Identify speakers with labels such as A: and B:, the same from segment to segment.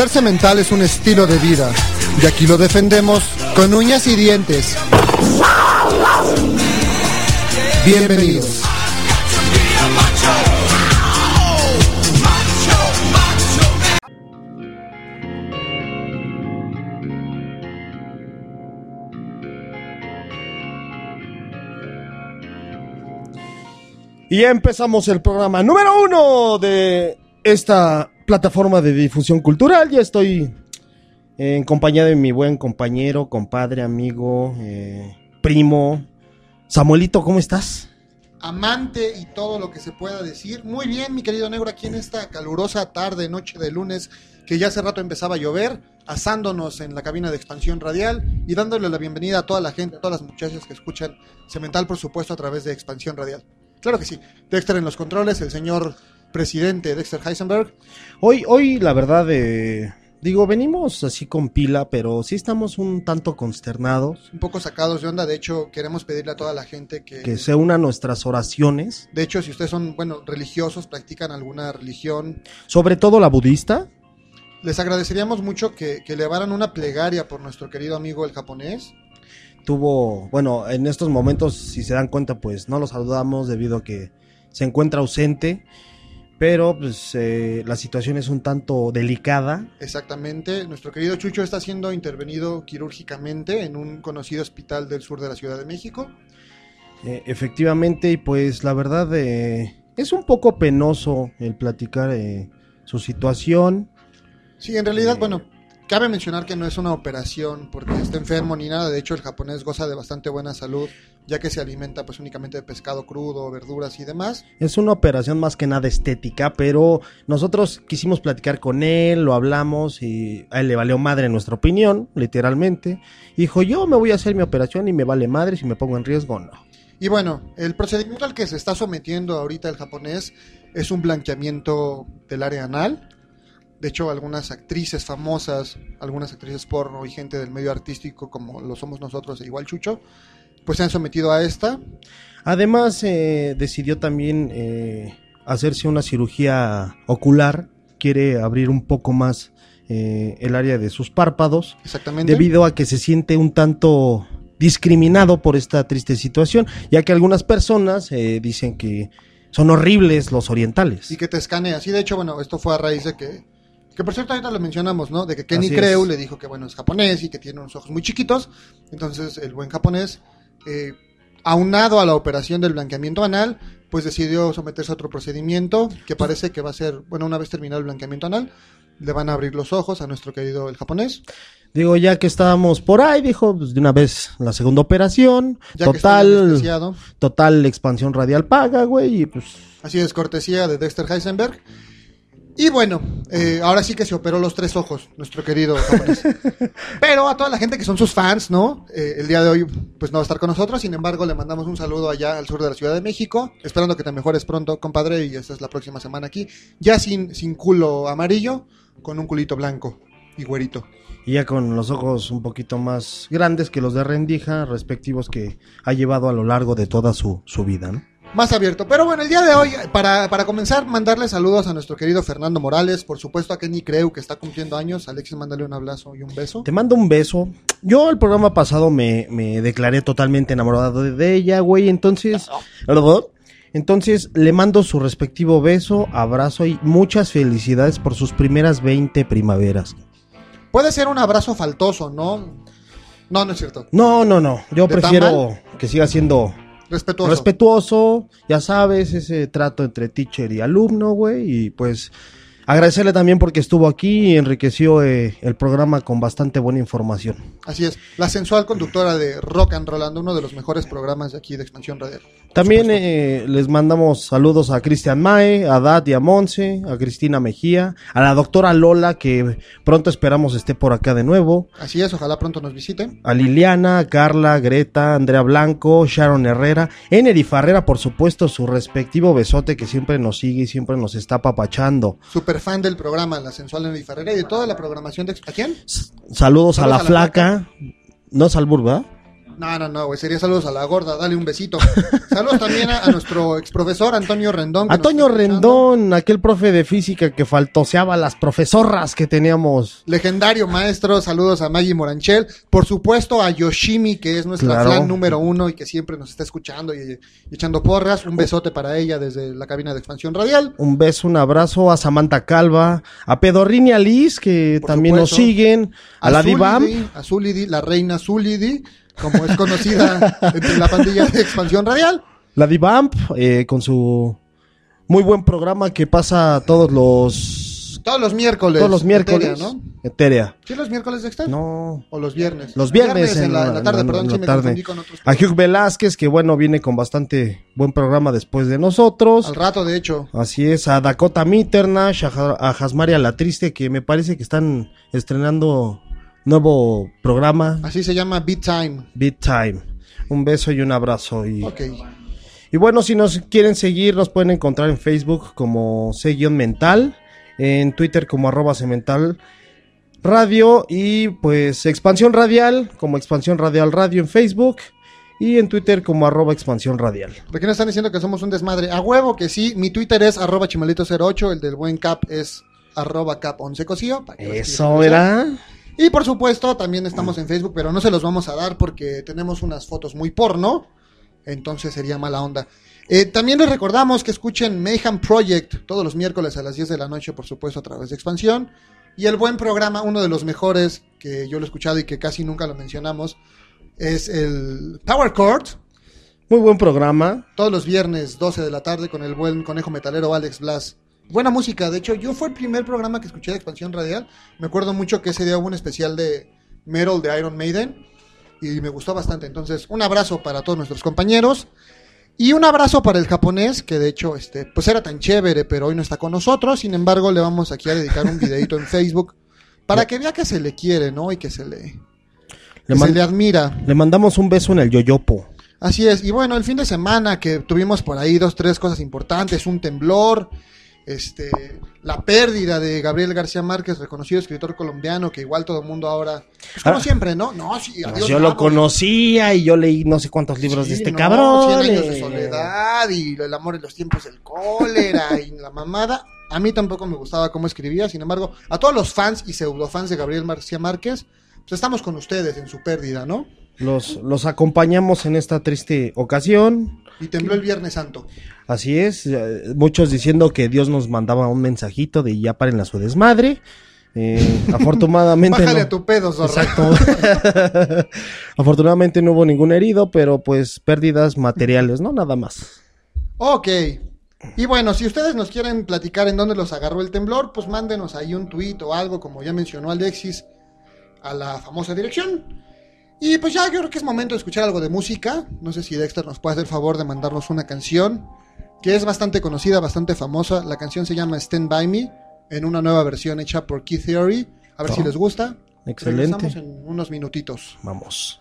A: Ser cemental es un estilo de vida y aquí lo defendemos con uñas y dientes. Bienvenidos.
B: Y empezamos el programa número uno de esta plataforma de difusión cultural. Ya estoy en compañía de mi buen compañero, compadre, amigo, eh, primo. Samuelito, ¿cómo estás?
A: Amante y todo lo que se pueda decir. Muy bien, mi querido negro, aquí en esta calurosa tarde, noche de lunes, que ya hace rato empezaba a llover, asándonos en la cabina de expansión radial y dándole la bienvenida a toda la gente, a todas las muchachas que escuchan Cemental, por supuesto, a través de expansión radial. Claro que sí. Dexter en los controles, el señor presidente Dexter Heisenberg.
B: Hoy, hoy la verdad, eh, digo, venimos así con pila, pero sí estamos un tanto consternados.
A: Un poco sacados de onda, de hecho, queremos pedirle a toda la gente que...
B: Que se unan nuestras oraciones.
A: De hecho, si ustedes son, bueno, religiosos, practican alguna religión...
B: Sobre todo la budista.
A: Les agradeceríamos mucho que, que elevaran una plegaria por nuestro querido amigo el japonés
B: tuvo, bueno, en estos momentos, si se dan cuenta, pues no lo saludamos debido a que se encuentra ausente, pero pues eh, la situación es un tanto delicada.
A: Exactamente, nuestro querido Chucho está siendo intervenido quirúrgicamente en un conocido hospital del sur de la Ciudad de México.
B: Eh, efectivamente, y pues la verdad eh, es un poco penoso el platicar su situación.
A: Sí, en realidad, bueno, Cabe mencionar que no es una operación porque está enfermo ni nada, de hecho el japonés goza de bastante buena salud, ya que se alimenta pues únicamente de pescado crudo, verduras y demás.
B: Es una operación más que nada estética, pero nosotros quisimos platicar con él, lo hablamos y a él le valió madre nuestra opinión, literalmente. Dijo, yo me voy a hacer mi operación y me vale madre si me pongo en riesgo o no.
A: Y bueno, el procedimiento al que se está sometiendo ahorita el japonés es un blanqueamiento del área anal de hecho, algunas actrices famosas, algunas actrices porno y gente del medio artístico, como lo somos nosotros e igual Chucho, pues se han sometido a esta.
B: Además, eh, decidió también eh, hacerse una cirugía ocular. Quiere abrir un poco más eh, el área de sus párpados.
A: Exactamente.
B: Debido a que se siente un tanto discriminado por esta triste situación, ya que algunas personas dicen que son horribles los orientales.
A: Y que te escanea. así de hecho, bueno, esto fue a raíz de que que por cierto, ahorita lo mencionamos, ¿no? De que Kenny Creu le dijo que, bueno, es japonés y que tiene unos ojos muy chiquitos. Entonces, el buen japonés, eh, aunado a la operación del blanqueamiento anal, pues decidió someterse a otro procedimiento que parece que va a ser, bueno, una vez terminado el blanqueamiento anal, le van a abrir los ojos a nuestro querido el japonés.
B: Digo, ya que estábamos por ahí, dijo, pues de una vez la segunda operación, total, total expansión radial paga, güey, y pues...
A: Así es, cortesía de Dexter Heisenberg. Y bueno, eh, ahora sí que se operó los tres ojos, nuestro querido japonés. Pero a toda la gente que son sus fans, ¿no? Eh, el día de hoy, pues no va a estar con nosotros. Sin embargo, le mandamos un saludo allá al sur de la Ciudad de México. Esperando que te mejores pronto, compadre. Y esta es la próxima semana aquí. Ya sin, sin culo amarillo, con un culito blanco y güerito.
B: Y ya con los ojos un poquito más grandes que los de rendija, respectivos que ha llevado a lo largo de toda su, su vida, ¿no?
A: Más abierto. Pero bueno, el día de hoy, para, para comenzar, mandarle saludos a nuestro querido Fernando Morales, por supuesto a Kenny Creu, que está cumpliendo años. Alexis, mándale un abrazo y un beso.
B: Te mando un beso. Yo el programa pasado me, declaré totalmente enamorado de ella, güey, entonces... Entonces le mando su respectivo beso, abrazo y muchas felicidades por sus primeras 20 primaveras.
A: Puede ser un abrazo faltoso, ¿no? No, no es cierto.
B: No, no, no. Yo prefiero que siga siendo
A: Respetuoso.
B: Respetuoso, ya sabes, ese trato entre teacher y alumno, güey, y pues Agradecerle también porque estuvo aquí y enriqueció eh, el programa con bastante buena información.
A: Así es, la sensual conductora de Rock and Rollando, uno de los mejores programas de aquí de Expansión Radial.
B: También eh, les mandamos saludos a Cristian Mae, a Dad y a Monse, a Cristina Mejía, a la doctora Lola, que pronto esperamos esté por acá de nuevo.
A: Así es, ojalá pronto nos visiten.
B: A Liliana, Carla, Greta, Andrea Blanco, Sharon Herrera, Enery Farrera, por supuesto, su respectivo besote que siempre nos sigue y siempre nos está papachando.
A: Super fan del programa, la sensual en Farrera y de toda la programación de... ¿A quién?
B: Saludos, a la flaca. No Salbur, ¿verdad?
A: No, no, no, güey. Sería saludos a la gorda. Dale un besito. saludos también a, a nuestro exprofesor Antonio Rendón.
B: Antonio. Rendón, aquel profe de física que faltoseaba las profesorras que teníamos.
A: Legendario maestro, saludos a Maggie Moranchel, por supuesto a Yoshimi, que es nuestra
B: Claro.
A: fan número uno y que siempre nos está escuchando y, y echando porras. Un besote para ella desde la cabina de expansión radial.
B: Un beso, un abrazo a Samantha Calva, a Pedorrín y a Liz, que
A: Por
B: también nos siguen, a, la Divam.
A: Zulidi, a Zulidi, la reina Zulidi, como es conocida entre la pandilla de expansión radial.
B: La Divamp, eh, con su muy buen programa que pasa todos los
A: Todos los miércoles.
B: todos los miércoles.
A: Etérea, ¿no?
B: Etérea.
A: ¿Sí los miércoles, Dexter?
B: No.
A: ¿O los viernes?
B: Los viernes,
A: en, la, en la tarde,
B: en
A: perdón,
B: la
A: sí me
B: tarde.
A: confundí con otros.
B: A Hugh Velázquez, que bueno, viene con bastante buen programa después de nosotros.
A: Al rato, de hecho.
B: Así es, a Dakota Mitternash, a, a Jasmaria La Triste, que me parece que están estrenando nuevo programa,
A: Así se llama Beat Time.
B: Beat Time. Un beso y un abrazo. Y,
A: Ok.
B: y bueno, si nos quieren seguir, nos pueden encontrar en Facebook como C-Mental, en Twitter como arroba Cemental Radio y pues Expansión Radial como Expansión Radial Radio en Facebook y en Twitter como arroba Expansión Radial.
A: ¿Por qué no están diciendo que somos un desmadre? A huevo que sí. Mi Twitter es arroba chimalito08. El del buen cap es arroba cap11 cosío. para que lo
B: Eso era.
A: Y por supuesto, también estamos en Facebook, pero no se los vamos a dar porque tenemos unas fotos muy porno. Entonces sería mala onda. Eh, también les recordamos que escuchen Mayhem Project todos los miércoles a las 10 de la noche, por supuesto, a través de Expansión. Y el buen programa, uno de los mejores que yo lo he escuchado y que casi nunca lo mencionamos, es el Power Chord.
B: Muy buen programa.
A: Todos los viernes, 12 de la tarde, con el buen conejo metalero Alex Blas. Buena música, de hecho, yo fue el primer programa que escuché de Expansión Radial. Me acuerdo mucho que ese día hubo un especial de Metal de Iron Maiden y me gustó bastante. Entonces, un abrazo para todos nuestros compañeros y un abrazo para el japonés, que de hecho, este, pues era tan chévere, pero hoy no está con nosotros. Sin embargo, le vamos aquí a dedicar un videito en Facebook para que vea que se le quiere, ¿no? Y que se le,
B: Le,
A: se le admira.
B: le mandamos un beso en el yoyopo.
A: Así es, y bueno, el fin de semana que tuvimos por ahí dos, tres cosas importantes, un temblor, este, la pérdida de Gabriel García Márquez, reconocido escritor colombiano, que igual todo el mundo ahora, pues como
B: Ah.
A: siempre, ¿no? No, sí, adiós,
B: yo lo conocía y yo leí no sé cuántos libros de este
A: no,
B: cabrón.
A: 100 años de
B: eh.
A: soledad y el amor en los tiempos del cólera y la mamada. A mí tampoco me gustaba cómo escribía, sin embargo, a todos los fans y pseudofans de Gabriel García Márquez, pues estamos con ustedes en su pérdida, ¿no?
B: Los, los acompañamos en esta triste ocasión.
A: Y tembló el Viernes Santo.
B: Así es, eh, muchos diciendo que Dios nos mandaba un mensajito de ya paren a su desmadre. Eh, afortunadamente
A: Bájale
B: no.
A: a tu pedo, zorra.
B: Exacto. afortunadamente no hubo ningún herido, pero pues pérdidas materiales, no nada más.
A: Ok. Y bueno, si ustedes nos quieren platicar en dónde los agarró el temblor, pues mándenos ahí un tweet o algo, como ya mencionó Alexis, a la famosa dirección. Y pues ya, yo creo que es momento de escuchar algo de música. No sé si Dexter nos puede hacer favor de mandarnos una canción que es bastante conocida, bastante famosa. La canción se llama Stand By Me, en una nueva versión hecha por Key Theory. A ver si
B: Oh.
A: les gusta.
B: Excelente.
A: Regresamos en unos minutitos.
B: Vamos.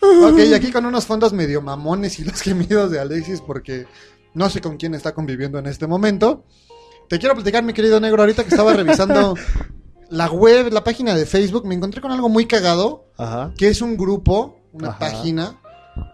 A: Ok, y aquí con unos fondos medio mamones y los gemidos de Alexis porque no sé con quién está conviviendo en este momento. Te quiero platicar, mi querido negro, ahorita que estaba revisando la web, la página de Facebook, me encontré con algo muy cagado,
B: Ajá.
A: que es un grupo, una
B: Ajá.
A: página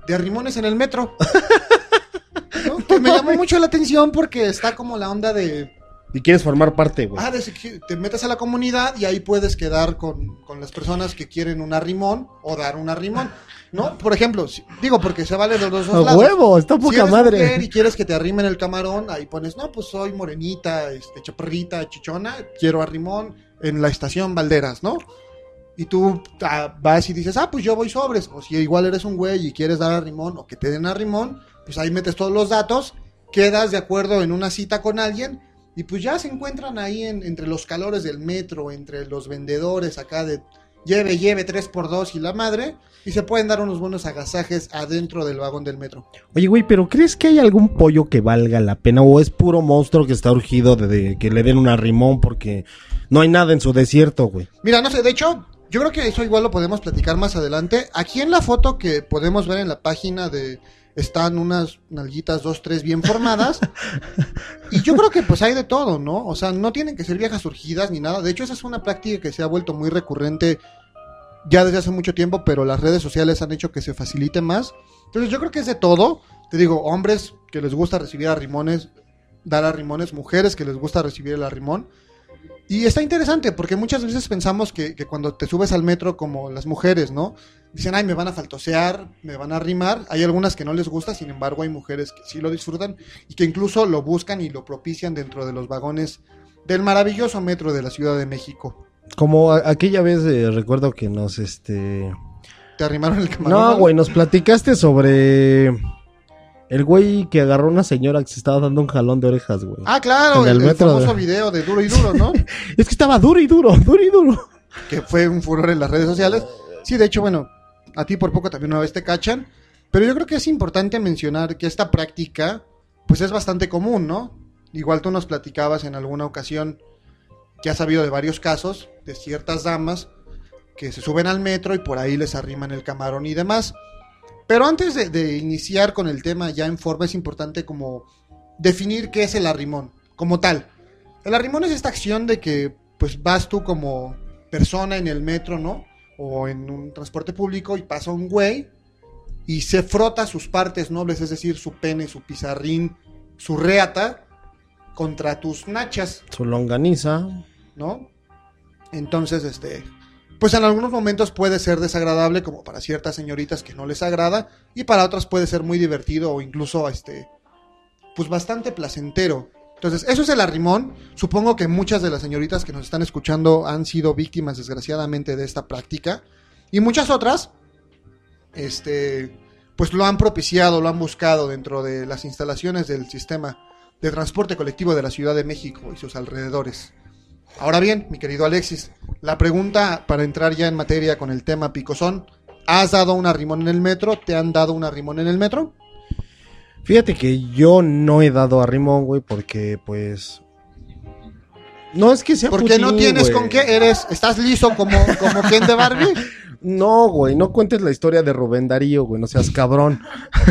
A: de arrimones en el metro. ¿No? Que me llamó mucho la atención porque está como la onda de
B: Y quieres formar parte, güey.
A: Ah, que te metes a la comunidad y ahí puedes quedar con, con las personas que quieren un arrimón o dar un arrimón, ¿no? Por ejemplo, si- digo porque se vale de los dos
B: A
A: lados.
B: huevo, está
A: Si
B: poca
A: eres
B: madre.
A: mujer y quieres que te arrimen el camarón, ahí pones, no, pues soy morenita, este, chaparrita, chichona, quiero arrimón en la estación Valderas, ¿no? Y tú ah, vas y dices, ah, pues yo voy sobres. O si igual eres un güey y quieres dar arrimón o que te den arrimón, pues ahí metes todos los datos, quedas de acuerdo en una cita con alguien y pues ya se encuentran ahí en- entre los calores del metro, entre los vendedores acá de lleve, lleve, 3x2 y la madre, y se pueden dar unos buenos agasajes adentro del vagón del metro.
B: Oye, güey, pero ¿crees que hay algún pollo que valga la pena? ¿O es puro monstruo que está urgido de, de que le den un arrimón porque no hay nada en su desierto, güey?
A: Mira, no sé, de hecho, yo creo que eso igual lo podemos platicar más adelante. Aquí en la foto que podemos ver en la página de están unas nalguitas dos, tres bien formadas. y yo creo que pues hay de todo, ¿no? O sea, no tienen que ser viejas surgidas ni nada. De hecho, esa es una práctica que se ha vuelto muy recurrente ya desde hace mucho tiempo, pero las redes sociales han hecho que se facilite más. Entonces yo creo que es de todo. Te digo, hombres que les gusta recibir arrimones, dar arrimones, mujeres que les gusta recibir el arrimón. Y está interesante porque muchas veces pensamos que, que cuando te subes al metro como las mujeres, ¿no? Dicen, ay, me van a faltosear, me van a arrimar. Hay algunas que no les gusta, sin embargo hay mujeres que sí lo disfrutan y que incluso lo buscan y lo propician dentro de los vagones del maravilloso metro de la Ciudad de México.
B: Como aquella vez eh, recuerdo que nos, este...
A: ¿Te arrimaron el camarón?
B: No, güey, nos platicaste sobre el güey que agarró a una señora que se estaba dando un jalón de orejas, güey.
A: Ah, claro,
B: En
A: el,
B: metro
A: famoso
B: de-
A: video de Duro y Duro, ¿no?
B: Es que estaba duro y duro, duro y duro.
A: que fue un furor en las redes sociales. Sí, de hecho, bueno, a ti por poco también una vez te cachan, pero yo creo que es importante mencionar que esta práctica, pues es bastante común, ¿no? Igual tú nos platicabas en alguna ocasión que has sabido de varios casos de ciertas damas que se suben al metro y por ahí les arriman el camarón y demás. Pero antes de, de iniciar con el tema ya en forma, es importante como definir qué es el arrimón, como tal. El arrimón es esta acción de que pues vas tú como persona en el metro, ¿no? O en un transporte público y pasa un güey y se frota sus partes nobles, es decir, su pene, su pizarrín, su reata contra tus nachas,
B: Su longaniza.
A: ¿no? Entonces, este, pues en algunos momentos puede ser desagradable, como para ciertas señoritas que no les agrada, y para otras puede ser muy divertido o incluso, este, pues bastante placentero. Entonces, eso es el arrimón. Supongo que muchas de las señoritas que nos están escuchando han sido víctimas, desgraciadamente, de esta práctica. Y muchas otras, este, pues lo han propiciado, lo han buscado dentro de las instalaciones del sistema de transporte colectivo de la Ciudad de México y sus alrededores. Ahora bien, mi querido Alexis, la pregunta para entrar ya en materia con el tema picosón, ¿has dado un arrimón en el metro? ¿Te han dado un arrimón en el metro?
B: Fíjate que yo no he dado a Rimón, güey, porque pues... No es que sea
A: Porque no tienes
B: güey.
A: con qué, eres, estás liso como, como Ken de Barbie.
B: No, güey, no cuentes la historia de Rubén Darío, güey, no seas cabrón.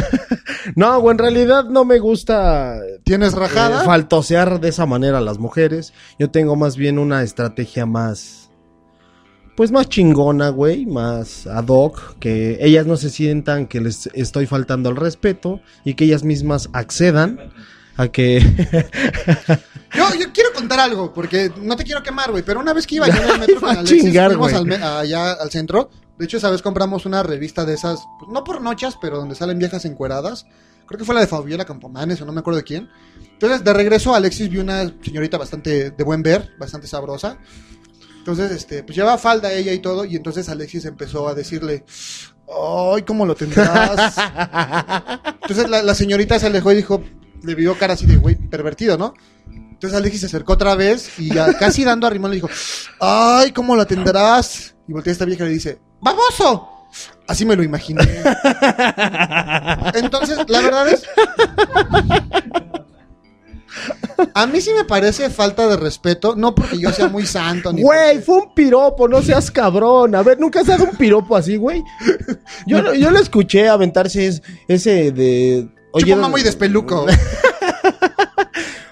B: no, güey, en realidad no me gusta
A: ¿Tienes
B: eh,
A: rajada?
B: faltosear de esa manera a las mujeres. Yo tengo más bien una estrategia más... Pues más chingona, güey, más ad hoc, que ellas no se sientan que les estoy faltando al respeto y que ellas mismas accedan a que...
A: Yo, yo quiero contar algo, porque no te quiero quemar, güey, pero una vez que iba yo en el metro con Alexis,
B: chingar,
A: fuimos al allá al centro. De hecho, esa vez compramos una revista de esas, pues, no por noches, pero donde salen viejas encueradas. Creo que fue la de Fabiola Campomanes, o no me acuerdo de quién. Entonces, de regreso, Alexis vio una señorita bastante de buen ver, bastante sabrosa. Entonces, este, pues llevaba falda ella y todo, y entonces Alexis empezó a decirle, ¡ay, cómo lo tendrás! Entonces la, la señorita se alejó y dijo, le vio cara así de, güey, pervertido, ¿no? Entonces Alexis se acercó otra vez y ya casi dando a rimón le dijo, ¡ay, cómo lo tendrás! Y voltea a esta vieja y le dice, ¡baboso! Así me lo imaginé. Entonces, la verdad es. A mí sí me parece falta de respeto, no porque yo sea muy santo ni
B: Güey,
A: porque-
B: fue un piropo, no seas cabrón. A ver, ¿nunca has dado un piropo así, güey? Yo, yo lo escuché aventarse es- ese de...
A: Chupa mamá y despeluco.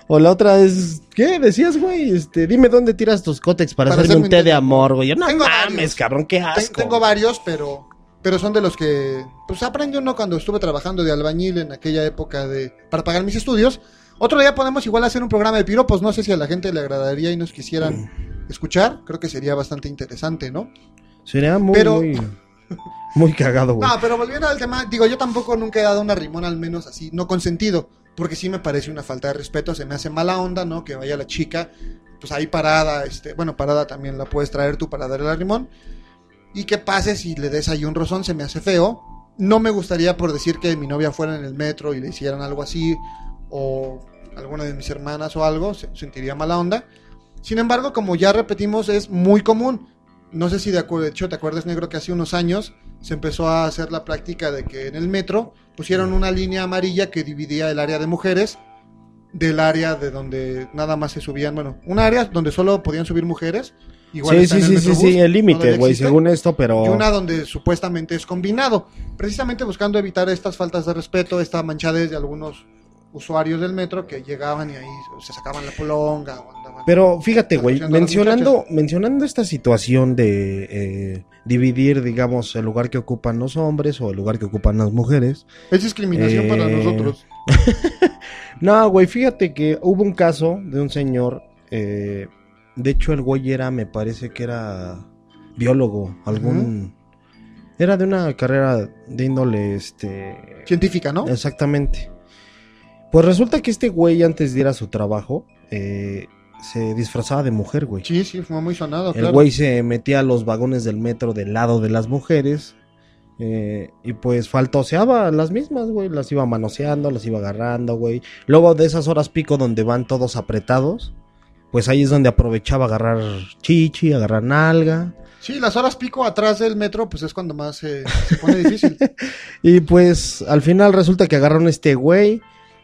B: O la otra es... ¿Qué decías, güey? Este, dime dónde tiras tus cótex para,
A: Para
B: hacerme
A: hacerme
B: un té de amor, güey. Yo, no
A: Tengo
B: mames,
A: varios.
B: cabrón, qué asco.
A: Tengo varios, pero pero son de los que pues aprendí uno cuando estuve trabajando de albañil en aquella época de para pagar mis estudios. Otro día podemos igual hacer un programa de piropos, no sé si a la gente le agradaría y nos quisieran escuchar, creo que sería bastante interesante, ¿no?
B: Sería muy,
A: Pero-
B: muy, muy cagado, güey.
A: No, pero volviendo al tema, digo, yo tampoco nunca he dado una rimón al menos así, no consentido, porque sí me parece una falta de respeto, se me hace mala onda, ¿no? Que vaya la chica, pues ahí parada, este, bueno, parada también la puedes traer tú para darle la rimón, y que pase si le des ahí un rozón, se me hace feo. No me gustaría por decir que mi novia fuera en el metro y le hicieran algo así, o alguna de mis hermanas o algo, se- sentiría mala onda. Sin embargo, como ya repetimos, es muy común. No sé si de, acu- de hecho te acuerdas, negro, que hace unos años se empezó a hacer la práctica de que en el metro pusieron una línea amarilla que dividía el área de mujeres del área de donde nada más se subían, bueno, un área donde solo podían subir mujeres. Igual
B: sí, sí, sí, sí, sí, el límite, güey, según esto, pero...
A: Y una donde supuestamente es combinado, precisamente buscando evitar estas faltas de respeto, esta manchadez de algunos usuarios del metro que llegaban y ahí se sacaban la polonga o andaban.
B: Pero fíjate, güey, mencionando, mencionando esta situación de eh, dividir, digamos, el lugar que ocupan los hombres o el lugar que ocupan las mujeres.
A: es discriminación para
B: eh,
A: nosotros.
B: No, güey, fíjate que hubo un caso de un señor, eh, de hecho el güey era, me parece que era biólogo, algún... Era de una carrera de índole, este...
A: Científica, ¿no?
B: Exactamente. Pues resulta que este güey antes de ir a su trabajo, eh, se disfrazaba de mujer, güey.
A: Sí, sí, fue muy sonado,
B: El
A: claro.
B: güey se metía a los vagones del metro del lado de las mujeres. eh, y pues faltoseaba a las mismas, güey. Las iba manoseando, las iba agarrando, güey. Luego de esas horas pico donde van todos apretados. Pues ahí es donde aprovechaba agarrar chichi, agarrar nalga.
A: Sí, las horas pico atrás del metro, pues es cuando más eh, se pone difícil.
B: Y pues al final resulta que agarraron a este güey.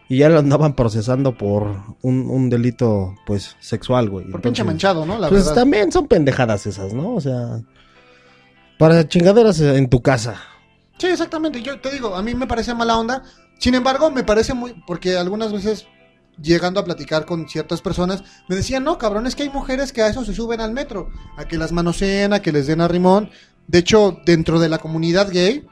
B: Y ya lo andaban procesando por un, un delito, pues, sexual, güey.
A: Por pinche manchado, ¿no? La
B: pues
A: verdad.
B: también son pendejadas esas, ¿no? O sea, para chingaderas en tu casa.
A: Sí, exactamente. Yo te digo, a mí me parece mala onda. Sin embargo, me parece muy. Porque algunas veces, llegando a platicar con ciertas personas, me decían, no, cabrón, es que hay mujeres que a eso se suben al metro. A que las manoseen, a que les den a rimón. De hecho, dentro de la comunidad gay,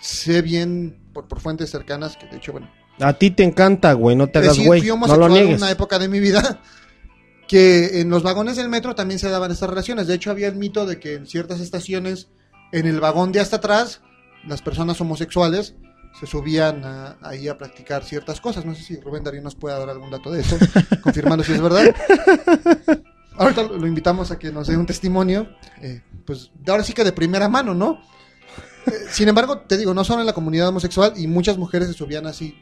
A: sé bien, por, por fuentes cercanas, que de hecho, bueno,
B: A ti te encanta, güey, no te hagas güey. No lo
A: en
B: niegues.
A: una época de mi vida que en los vagones del metro también se daban estas relaciones. De hecho, había el mito de que en ciertas estaciones, en el vagón de hasta atrás, las personas homosexuales se subían a- ahí a practicar ciertas cosas. No sé si Rubén Darío nos pueda dar algún dato de eso, confirmando si es verdad. Ahorita lo invitamos a que nos dé un testimonio, eh, pues ahora sí que de primera mano, ¿no? Eh, Sin embargo, te digo, no solo en la comunidad homosexual y muchas mujeres se subían así.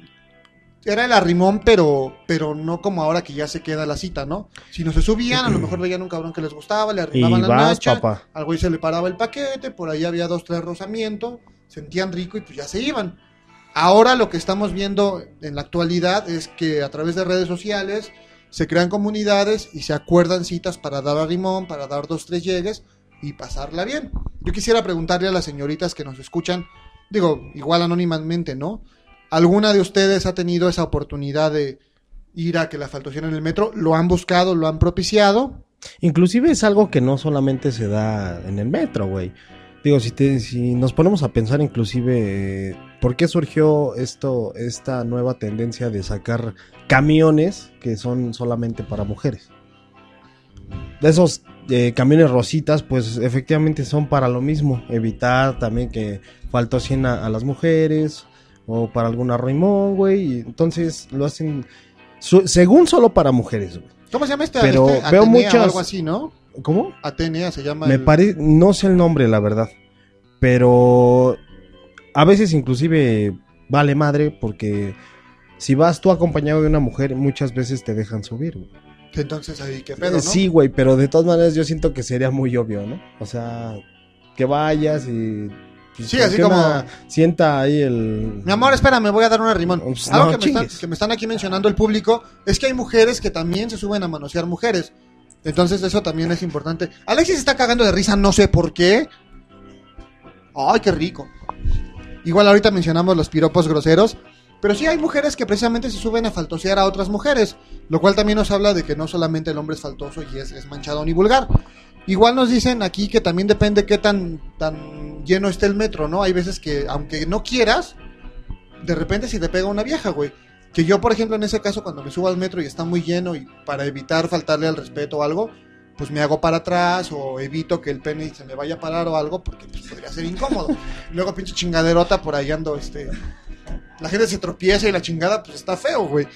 A: Era el arrimón, pero, pero no como ahora que ya se queda la cita, ¿no? Si no se subían, a lo mejor veían un cabrón que les gustaba, le arrimaban la
B: vas,
A: nacha,
B: papá.
A: al güey se le paraba el paquete, por ahí había dos, tres rozamientos, sentían rico y pues ya se iban. Ahora lo que estamos viendo en la actualidad es que a través de redes sociales se crean comunidades y se acuerdan citas para dar a rimón, para dar dos, tres llegues y pasarla bien. Yo quisiera preguntarle a las señoritas que nos escuchan, digo, igual anónimamente, ¿no? ¿Alguna de ustedes ha tenido esa oportunidad de ir a que la faltación en el metro? ¿Lo han buscado, lo han propiciado?
B: Inclusive es algo que no solamente se da en el metro, güey. Digo, si, te, si nos ponemos a pensar inclusive eh, por qué surgió esto, esta nueva tendencia de sacar camiones que son solamente para mujeres. De esos eh, camiones rositas, pues efectivamente son para lo mismo, evitar también que faltocien a, a las mujeres o para algún arrimón, güey. Entonces lo hacen su- según solo para mujeres, güey.
A: ¿Cómo se llama este?
B: Pero
A: este
B: veo
A: Atenea o algo así, ¿no?
B: ¿Cómo?
A: Atenea se llama.
B: Me
A: el-
B: parece, no sé el nombre, la verdad. Pero a veces inclusive vale madre porque si vas tú acompañado de una mujer, muchas veces te dejan subir. güey.
A: Entonces ahí, qué pedo, ¿no?
B: Eh, Sí, güey, pero de todas maneras yo siento que sería muy obvio, ¿no? O sea, que vayas y
A: Sí,
B: ¿por
A: así como-
B: Sienta ahí el...
A: Mi amor, espera, me voy a dar una rimón.
B: Pues,
A: Algo
B: no,
A: que, me están,
B: chingues.
A: que me están aquí mencionando el público es que hay mujeres que también se suben a manosear mujeres. Entonces eso también es importante. Alexis está cagando de risa, no sé por qué. Ay, qué rico. Igual ahorita mencionamos los piropos groseros. Pero sí hay mujeres que precisamente se suben a faltosear a otras mujeres. Lo cual también nos habla de que no solamente el hombre es faltoso y es, es manchado ni vulgar. Igual nos dicen aquí que también depende qué tan, tan lleno esté el metro, ¿no? Hay veces que, aunque no quieras, de repente si te pega una vieja, güey. Que yo, por ejemplo, en ese caso, cuando me subo al metro y está muy lleno y para evitar faltarle al respeto o algo, pues me hago para atrás o evito que el pene se me vaya a parar o algo porque pues, podría ser incómodo. Luego pinche chingaderota por ahí ando, este... La gente se tropieza y la chingada pues está feo, güey.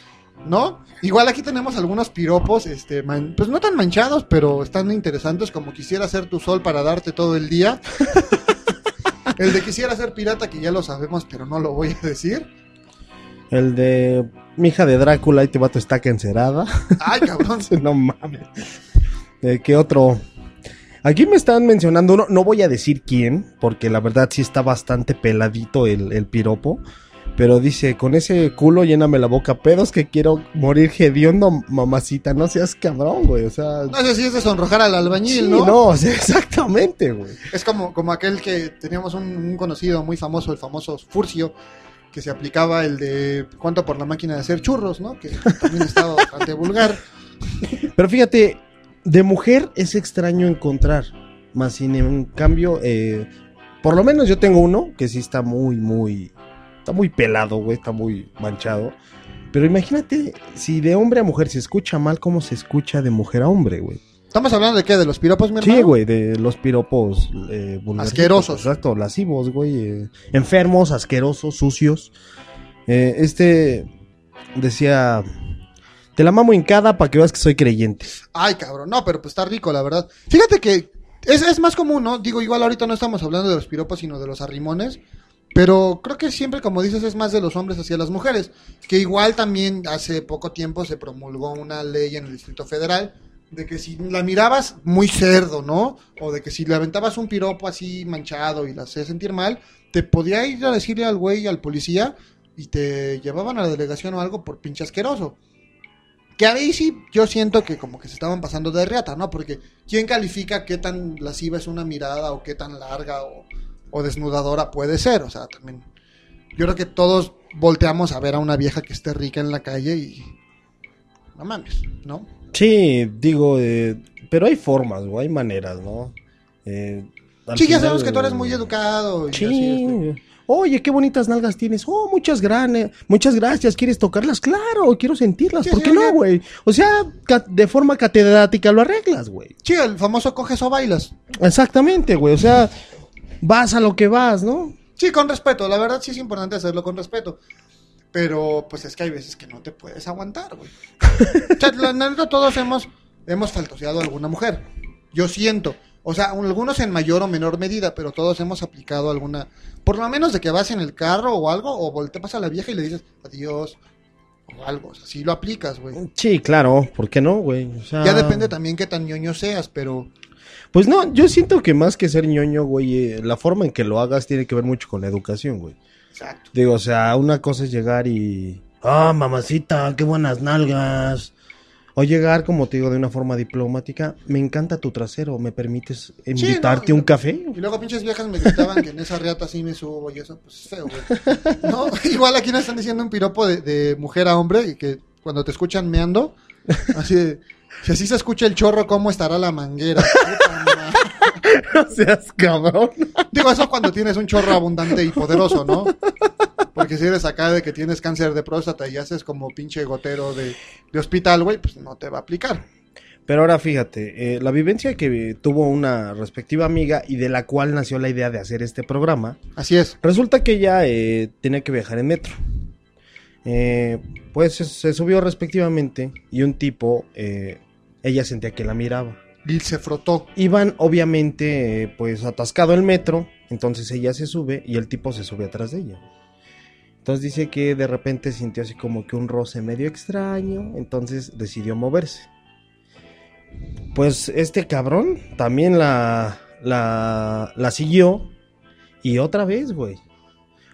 A: ¿No? Igual aquí tenemos algunos piropos, este, man- pues no tan manchados, pero están interesantes como quisiera ser tu sol para darte todo el día. el de quisiera ser pirata, que ya lo sabemos, pero no lo voy a decir.
B: El de mi hija de Drácula y te va tu estaca encerada.
A: Ay, cabrón.
B: no mames. Eh, ¿Qué otro? Aquí me están mencionando uno, no voy a decir quién, porque la verdad sí está bastante peladito el, el piropo. Pero dice, con ese culo lléname la boca pedos que quiero morir hediondo, mamacita. No seas cabrón, güey. O sea...
A: No sé si es de sonrojar al albañil,
B: sí,
A: ¿no?
B: no, o sea, exactamente, güey.
A: Es como, como aquel que teníamos un, un conocido muy famoso, el famoso Furcio, que se aplicaba el de cuánto por la máquina de hacer churros, ¿no? Que también estaba bastante vulgar.
B: Pero fíjate, de mujer es extraño encontrar. Más sin en cambio, eh, por lo menos yo tengo uno que sí está muy, muy. Está muy pelado, güey. Está muy manchado. Pero imagínate si de hombre a mujer se escucha mal, ¿cómo se escucha de mujer a hombre, güey?
A: ¿Estamos hablando de qué? ¿De los piropos, mi hermano?
B: Sí, güey, de los piropos eh.
A: Asquerosos.
B: Exacto, lascivos, güey. eh, enfermos, asquerosos, sucios. Eh, este decía: Te la mamo hincada para que veas que soy creyente.
A: Ay, cabrón, no, pero pues está rico, la verdad. Fíjate que es, es más común, ¿no? Digo, igual ahorita no estamos hablando de los piropos, sino de los arrimones. Pero creo que siempre, como dices, es más de los hombres hacia las mujeres. Que igual también hace poco tiempo se promulgó una ley en el Distrito Federal de que si la mirabas muy cerdo, ¿no? O de que si le aventabas un piropo así manchado y la hacías sentir mal, te podía ir a decirle al güey, al policía, y te llevaban a la delegación o algo por pinche asqueroso. Que ahí sí yo siento que como que se estaban pasando de reata, ¿no? Porque ¿quién califica qué tan lasciva es una mirada o qué tan larga o, o desnudadora puede ser? O sea, también yo creo que todos volteamos a ver a una vieja que esté rica en la calle y no mames, ¿no?
B: Sí, digo, eh, pero hay formas, güey, hay maneras, ¿no? Eh,
A: Sí, ya sabemos que tú eres muy
B: eh,
A: educado y
B: Sí.
A: así, este.
B: Oye, qué bonitas nalgas tienes. Oh, muchas gracias. Muchas gracias. ¿Quieres tocarlas? Claro, quiero sentirlas.
A: Sí,
B: ¿Por
A: sí,
B: qué no, güey? O sea, de forma catedrática lo arreglas, güey.
A: Sí, el famoso coges o bailas.
B: Exactamente, güey. O sea, vas a lo que vas, ¿no?
A: Sí, con respeto, la verdad sí es importante hacerlo con respeto. Pero pues es que hay veces que no te puedes aguantar, güey. o sea, la neta todos hemos, hemos faltoseado a alguna mujer. Yo siento. O sea, algunos en mayor o menor medida, pero todos hemos aplicado alguna. Por lo menos de que vas en el carro o algo, o volteas a la vieja y le dices adiós. O algo. O sea, sí lo aplicas, güey.
B: Sí, claro. ¿Por qué no, güey? O sea,
A: Ya depende también qué tan ñoño seas, pero.
B: Pues no, yo siento que más que ser ñoño, güey, eh, la forma en que lo hagas tiene que ver mucho con la educación, güey.
A: Exacto.
B: Digo, o sea, una cosa es llegar y. Ah, mamacita, qué buenas nalgas. O llegar, como te digo, de una forma diplomática. Me encanta tu trasero, ¿me permites invitarte
A: no,
B: un café?
A: Y luego pinches viejas me gritaban que en esa reata sí me subo y eso, pues es feo, güey. No, igual aquí nos están diciendo un piropo de, de mujer a hombre y que cuando te escuchan meando, así de, si así se escucha el chorro, ¿cómo estará la manguera?
B: No seas cabrón.
A: Digo, eso cuando tienes un chorro abundante y poderoso, ¿no? Porque si eres acá de que tienes cáncer de próstata y haces como pinche gotero de, de hospital, güey, pues no te va a aplicar.
B: Pero ahora fíjate, eh, la vivencia que tuvo una respectiva amiga y de la cual nació la idea de hacer este programa,
A: Así es.
B: resulta que ella eh, tenía que viajar en metro. Eh, pues se, se subió respectivamente y un tipo, eh, ella sentía que la miraba.
A: Y se frotó.
B: Iban, obviamente, pues atascado el metro. Entonces ella se sube y el tipo se sube atrás de ella. Entonces dice que de repente sintió así como que un roce medio extraño. Entonces decidió moverse. Pues este cabrón también la, la, siguió. Y otra vez, güey.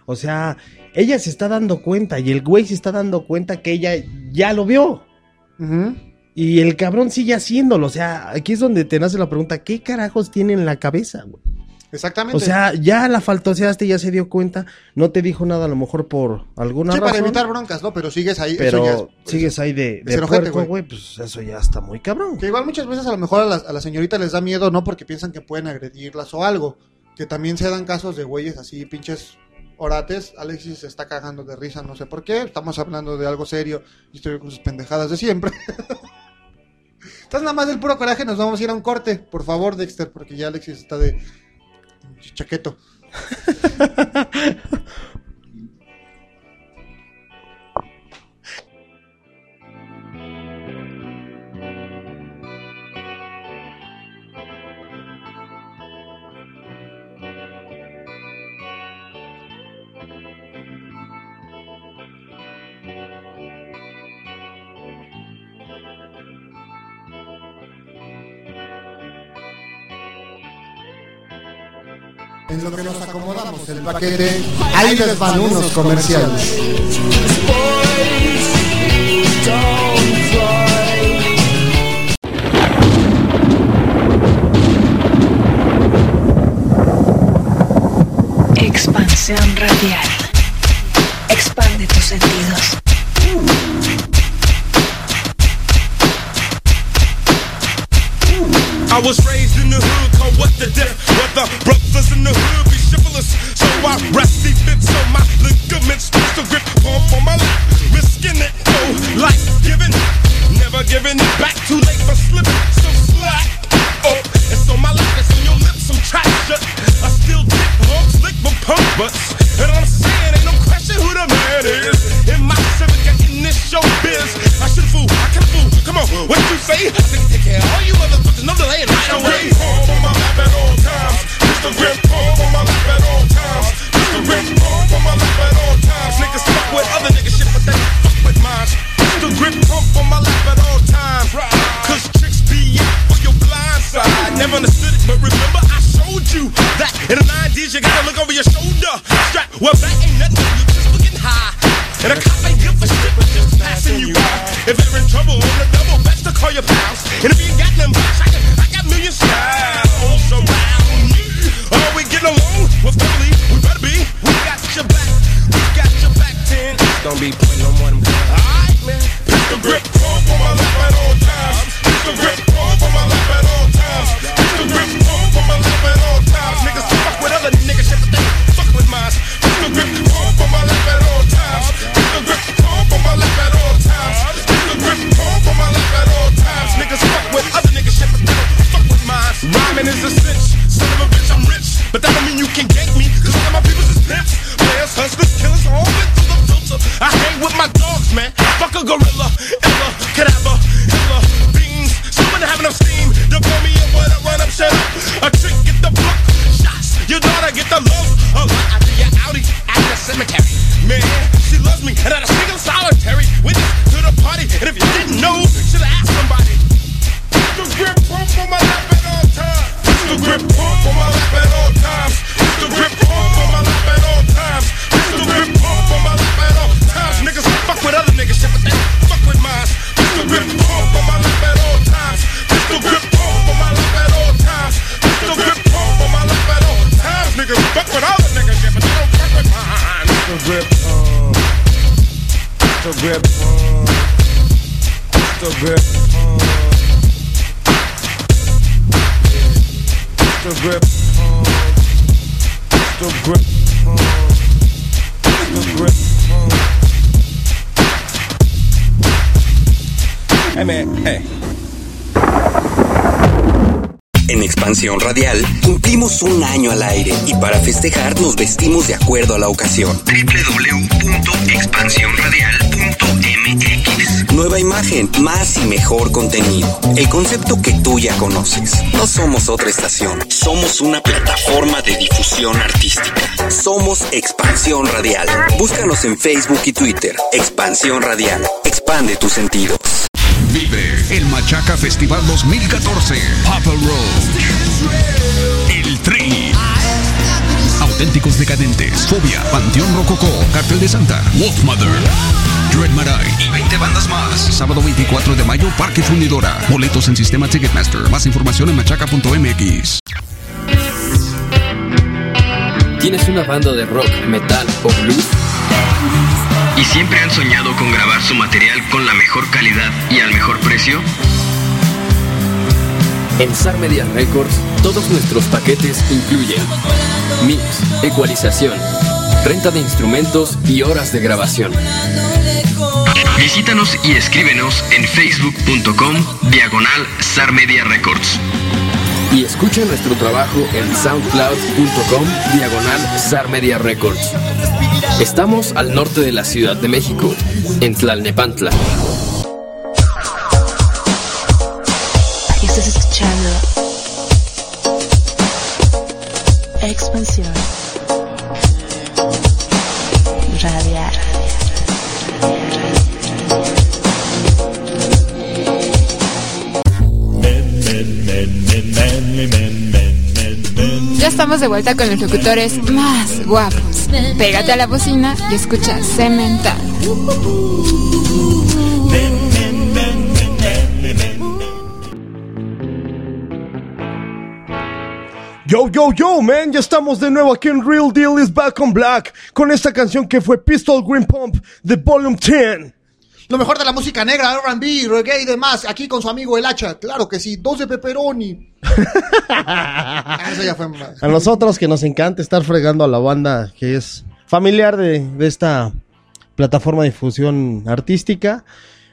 B: O sea, ella se está dando cuenta y el güey se está dando cuenta que ella ya lo vio.
A: Uh.
B: Y el cabrón sigue haciéndolo. O sea, aquí es donde te nace la pregunta: ¿qué carajos tiene en la cabeza, güey?
A: Exactamente.
B: O sea, ya la faltoseaste, ya se dio cuenta, no te dijo nada a lo mejor por alguna
A: sí, para evitar broncas, ¿no? Pero sigues ahí.
B: Pero
A: pues,
B: sigues ahí de, de puerco,
A: güey,
B: pues eso ya está muy cabrón.
A: Que igual muchas veces a lo mejor a las, a las señoritas les da miedo, ¿no? Porque piensan que pueden agredirlas o algo. Que también se dan casos de güeyes así, pinches orates. Alexis se está cagando de risa, no sé por qué. Estamos hablando de algo serio y estoy con sus pendejadas de siempre. Entonces, nada más del puro coraje, nos vamos a ir a un corte, por favor, Dexter, porque ya Alexis está de chaqueto. lo que nos acomodamos el paquete, ahí les van unos comerciales.
C: Expansión radial. Expande tus sentidos.
D: I was raised in the hood, called what the death, what the
E: En Expansión Radial cumplimos un año al aire y para festejar nos vestimos de acuerdo a la ocasión. www.expansiónradial.mx nueva imagen, más y mejor contenido. El concepto que tú ya conoces. No somos otra estación, somos una plataforma de difusión artística. Somos Expansión Radial. Búscanos en Facebook y Twitter. Expansión Radial. Expande tus sentidos.
F: Vive el Machaca Festival 2014. Papa Road. Auténticos Decadentes, Fobia, Panteón Rococó, Cartel de Santa, Wolfmother, Dread Marai y 20 bandas más. Sábado 24 de mayo, Parque Fundidora. Boletos en sistema Ticketmaster. Más información en machaca.mx.
G: ¿Tienes una banda de rock, metal o blues? ¿Y siempre han soñado con grabar su material con la mejor calidad y al mejor precio? En SAR Media Records, todos nuestros paquetes incluyen mix, ecualización, renta de instrumentos y horas de grabación. Visítanos y escríbenos en facebook.com diagonal SAR Media Records. Y escucha nuestro trabajo en soundcloud.com diagonal SAR Media Records. Estamos al norte de la Ciudad de México, en Tlalnepantla.
C: Expansión Radial.
H: Ya estamos de vuelta con los locutores más guapos. Pégate a la bocina y escucha Cemental.
B: Yo, yo, yo, man, ya estamos de nuevo aquí en Real Deal is Back on Black con esta canción que fue Pistol Green Pump de Volume 10.
A: Lo mejor de la música negra, R&B, reggae y demás, aquí con su amigo El Hacha. Claro que sí, dos de pepperoni. Ah, Eso ya fue más.
B: A nosotros que nos encanta estar fregando a la banda que es familiar de, de esta plataforma de difusión artística.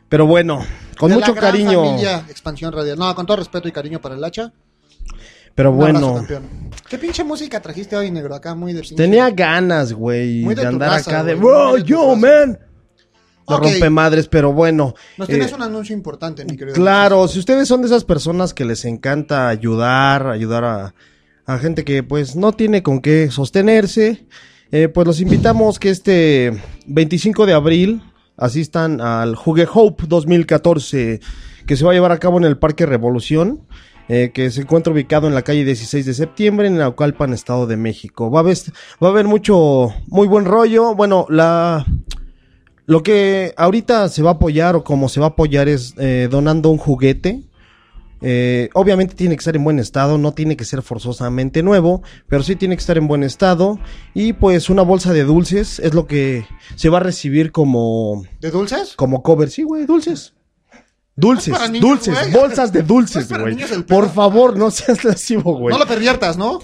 B: Pero bueno, con
A: De la
B: mucho
A: gran
B: cariño.
A: familia Expansión Radial. No, con todo respeto y cariño para El Hacha.
B: Pero
A: abrazo,
B: bueno.
A: ¿Qué pinche música trajiste hoy, negro? Acá muy de pinche-
B: tenía ganas, güey,
A: de
B: andar
A: raza,
B: acá de, bro, yo,
A: raza".
B: man. De rompe madres, pero bueno.
A: Nos
B: eh,
A: tenías un anuncio importante, mi querido.
B: Claro, si ustedes son de esas personas que les encanta ayudar, ayudar a, a gente que pues no tiene con qué sostenerse, eh, pues los invitamos que este 25 de abril asistan al Jugue Hope 2014 que se va a llevar a cabo en el Parque Revolución. Eh, que se encuentra ubicado en la calle 16 de septiembre en Naucalpan, Estado de México. Va a haber, va a haber mucho, muy buen rollo. Bueno, la, lo que ahorita se va a apoyar o como se va a apoyar es eh, donando un juguete. Eh, obviamente tiene que estar en buen estado, no tiene que ser forzosamente nuevo, pero sí tiene que estar en buen estado. Y pues una bolsa de dulces es lo que se va a recibir como,
A: ¿De dulces?
B: como cover. Sí, güey, dulces. Dulces,
A: niños,
B: dulces,
A: güey.
B: bolsas de dulces, güey. Por favor, no seas lascivo, güey.
A: No lo perviertas, ¿no?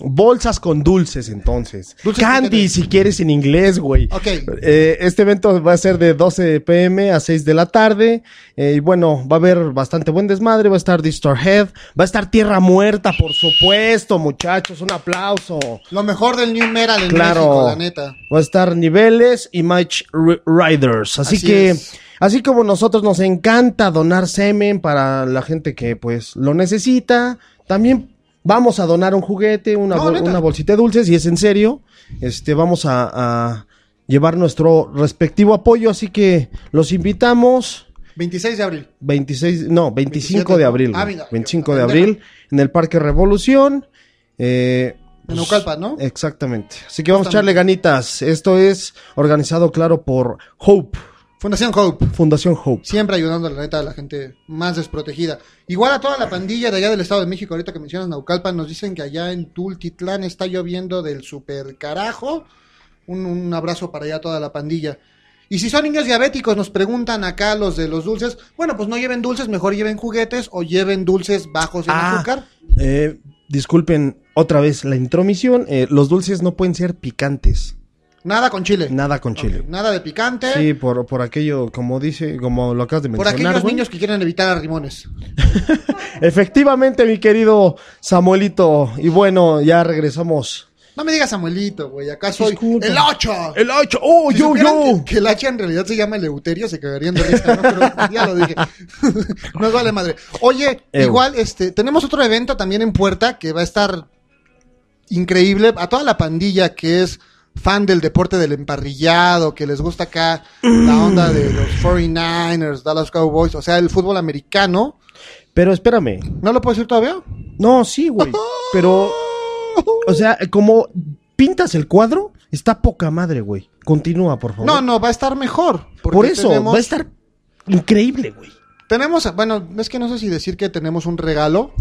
B: Bolsas con dulces, entonces.
A: Dulces
B: Candy,
A: con-
B: si quieres, en inglés, güey.
A: Ok.
B: Eh, este evento va a ser de 12 pm a 6 de la tarde. eh, y bueno, va a haber bastante buen desmadre. Va a estar Distorhead. Va a estar Tierra Muerta, por supuesto, muchachos. Un aplauso.
A: Lo mejor del New Metal en
B: Claro.
A: México, la neta.
B: Va a estar Niveles y Match Ri- Riders. Así,
A: Así
B: que,
A: es.
B: Así como nosotros nos encanta donar semen para la gente que pues lo necesita, también vamos a donar un juguete, una,
A: No,
B: bol-
A: neta.
B: una bolsita de dulces, y es en serio. Este, vamos a, a llevar nuestro respectivo apoyo, así que los invitamos.
A: 26 de abril.
B: 26, no, 25
A: 27,
B: de abril.
A: Ah,
B: güey.
A: mira,
B: 25
A: la
B: de abril en el Parque Revolución. Eh,
A: En Naucalpan, ¿no?
B: Exactamente. Así que vamos a echarle ganitas. Esto es organizado, claro, por Hope,
A: Fundación Hope.
B: Fundación Hope.
A: Siempre ayudando, la neta, a la gente más desprotegida. Igual a toda la pandilla de allá del Estado de México, ahorita que mencionas Naucalpan, nos dicen que allá en Tultitlán está lloviendo del super carajo. Un, un abrazo para allá a toda la pandilla. Y si son niños diabéticos, nos preguntan acá los de los dulces. Bueno, pues no lleven dulces, mejor lleven juguetes o lleven dulces bajos en
B: Ah.
A: azúcar.
B: Eh, disculpen otra vez la intromisión. Eh, los dulces no pueden ser picantes.
A: Nada con chile.
B: Nada con chile.
A: Nada de picante.
B: Sí, por, por aquello, como dice, como lo acabas de
A: por
B: mencionar.
A: aquellos
B: güey.
A: niños que quieren evitar arrimones.
B: Efectivamente, mi querido Samuelito. Y bueno, ya regresamos.
A: No me digas Samuelito, güey. Acá soy
B: Disculpa.
A: el hacha.
B: El hacha. ¡Oh,
A: Si
B: yo, yo!
A: Que, que el hacha en realidad se llama Eleuterio, se cagarían de risa, ¿no? Pero ya lo dije. Nos vale madre. Oye,
B: Ew.
A: igual, este, tenemos otro evento también en puerta que va a estar increíble. A toda la pandilla que es fan del deporte del emparrillado, que les gusta acá la onda de los 49ers, Dallas Cowboys, o sea, el fútbol americano.
B: Pero espérame.
A: ¿No lo puedo decir todavía?
B: No, sí, güey. Pero O sea, como pintas el cuadro, está poca madre, güey. Continúa, por favor.
A: No, no, va a estar mejor.
B: Por eso,
A: tenemos-
B: va a estar increíble, güey.
A: Tenemos, bueno, es que no sé si decir que tenemos un regalo.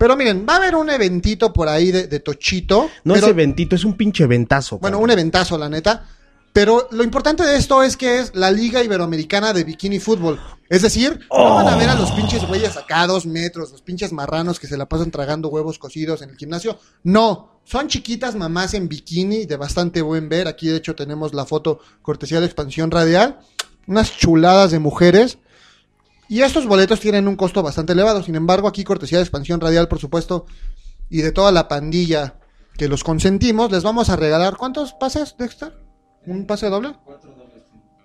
A: Pero miren, va a haber un eventito por ahí de, de Tochito.
B: No
A: pero-
B: es eventito, es un pinche ventazo.
A: Bueno, un eventazo, la neta. Pero lo importante de esto es que es la Liga Iberoamericana de Bikini Fútbol. Es decir, no van a ver a los pinches güeyes acá a dos metros, los pinches marranos que se la pasan tragando huevos cocidos en el gimnasio. No, son chiquitas mamás en bikini de bastante buen ver. Aquí de hecho tenemos la foto cortesía de expansión radial. Unas chuladas de mujeres. Y estos boletos tienen un costo bastante elevado. Sin embargo, aquí cortesía de expansión radial, por supuesto, y de toda la pandilla que los consentimos, les vamos a regalar ¿cuántos pases, Dexter? ¿Un pase doble?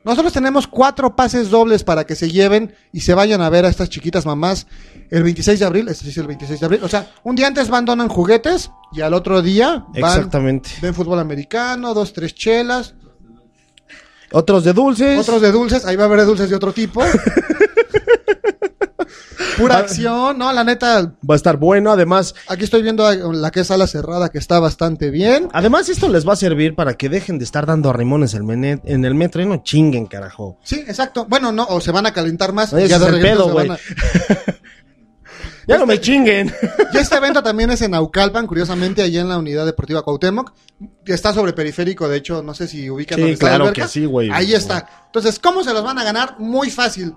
A: Nosotros tenemos cuatro pases dobles para que se lleven y se vayan a ver a estas chiquitas mamás el 26 de abril. Este sí es el 26 de abril. O sea, un día antes van, donan juguetes y al otro día van,
B: Exactamente.
A: ven fútbol americano, dos, tres chelas,
B: Otros de dulces.
A: otros de dulces. Ahí va a haber dulces de otro tipo. Pura acción, ¿no? La neta,
B: Va a estar bueno, además.
A: aquí estoy viendo la que es sala cerrada que está bastante bien.
B: Además, esto les va a servir para que dejen de estar dando arrimones el en el metro y no chinguen, carajo.
A: Sí, exacto. Bueno, no, o se van a calentar más. Y ya de
B: el pedo, güey.
A: a-
B: Ya no me chinguen.
A: Y este evento también es en Naucalpan, curiosamente, allá en la unidad deportiva Cuauhtémoc. Está sobre periférico, de hecho, no sé si ubican
B: Sí,
A: dónde está la
B: claro que sí, güey.
A: Ahí está. Entonces, ¿cómo se los van a ganar? Muy fácil.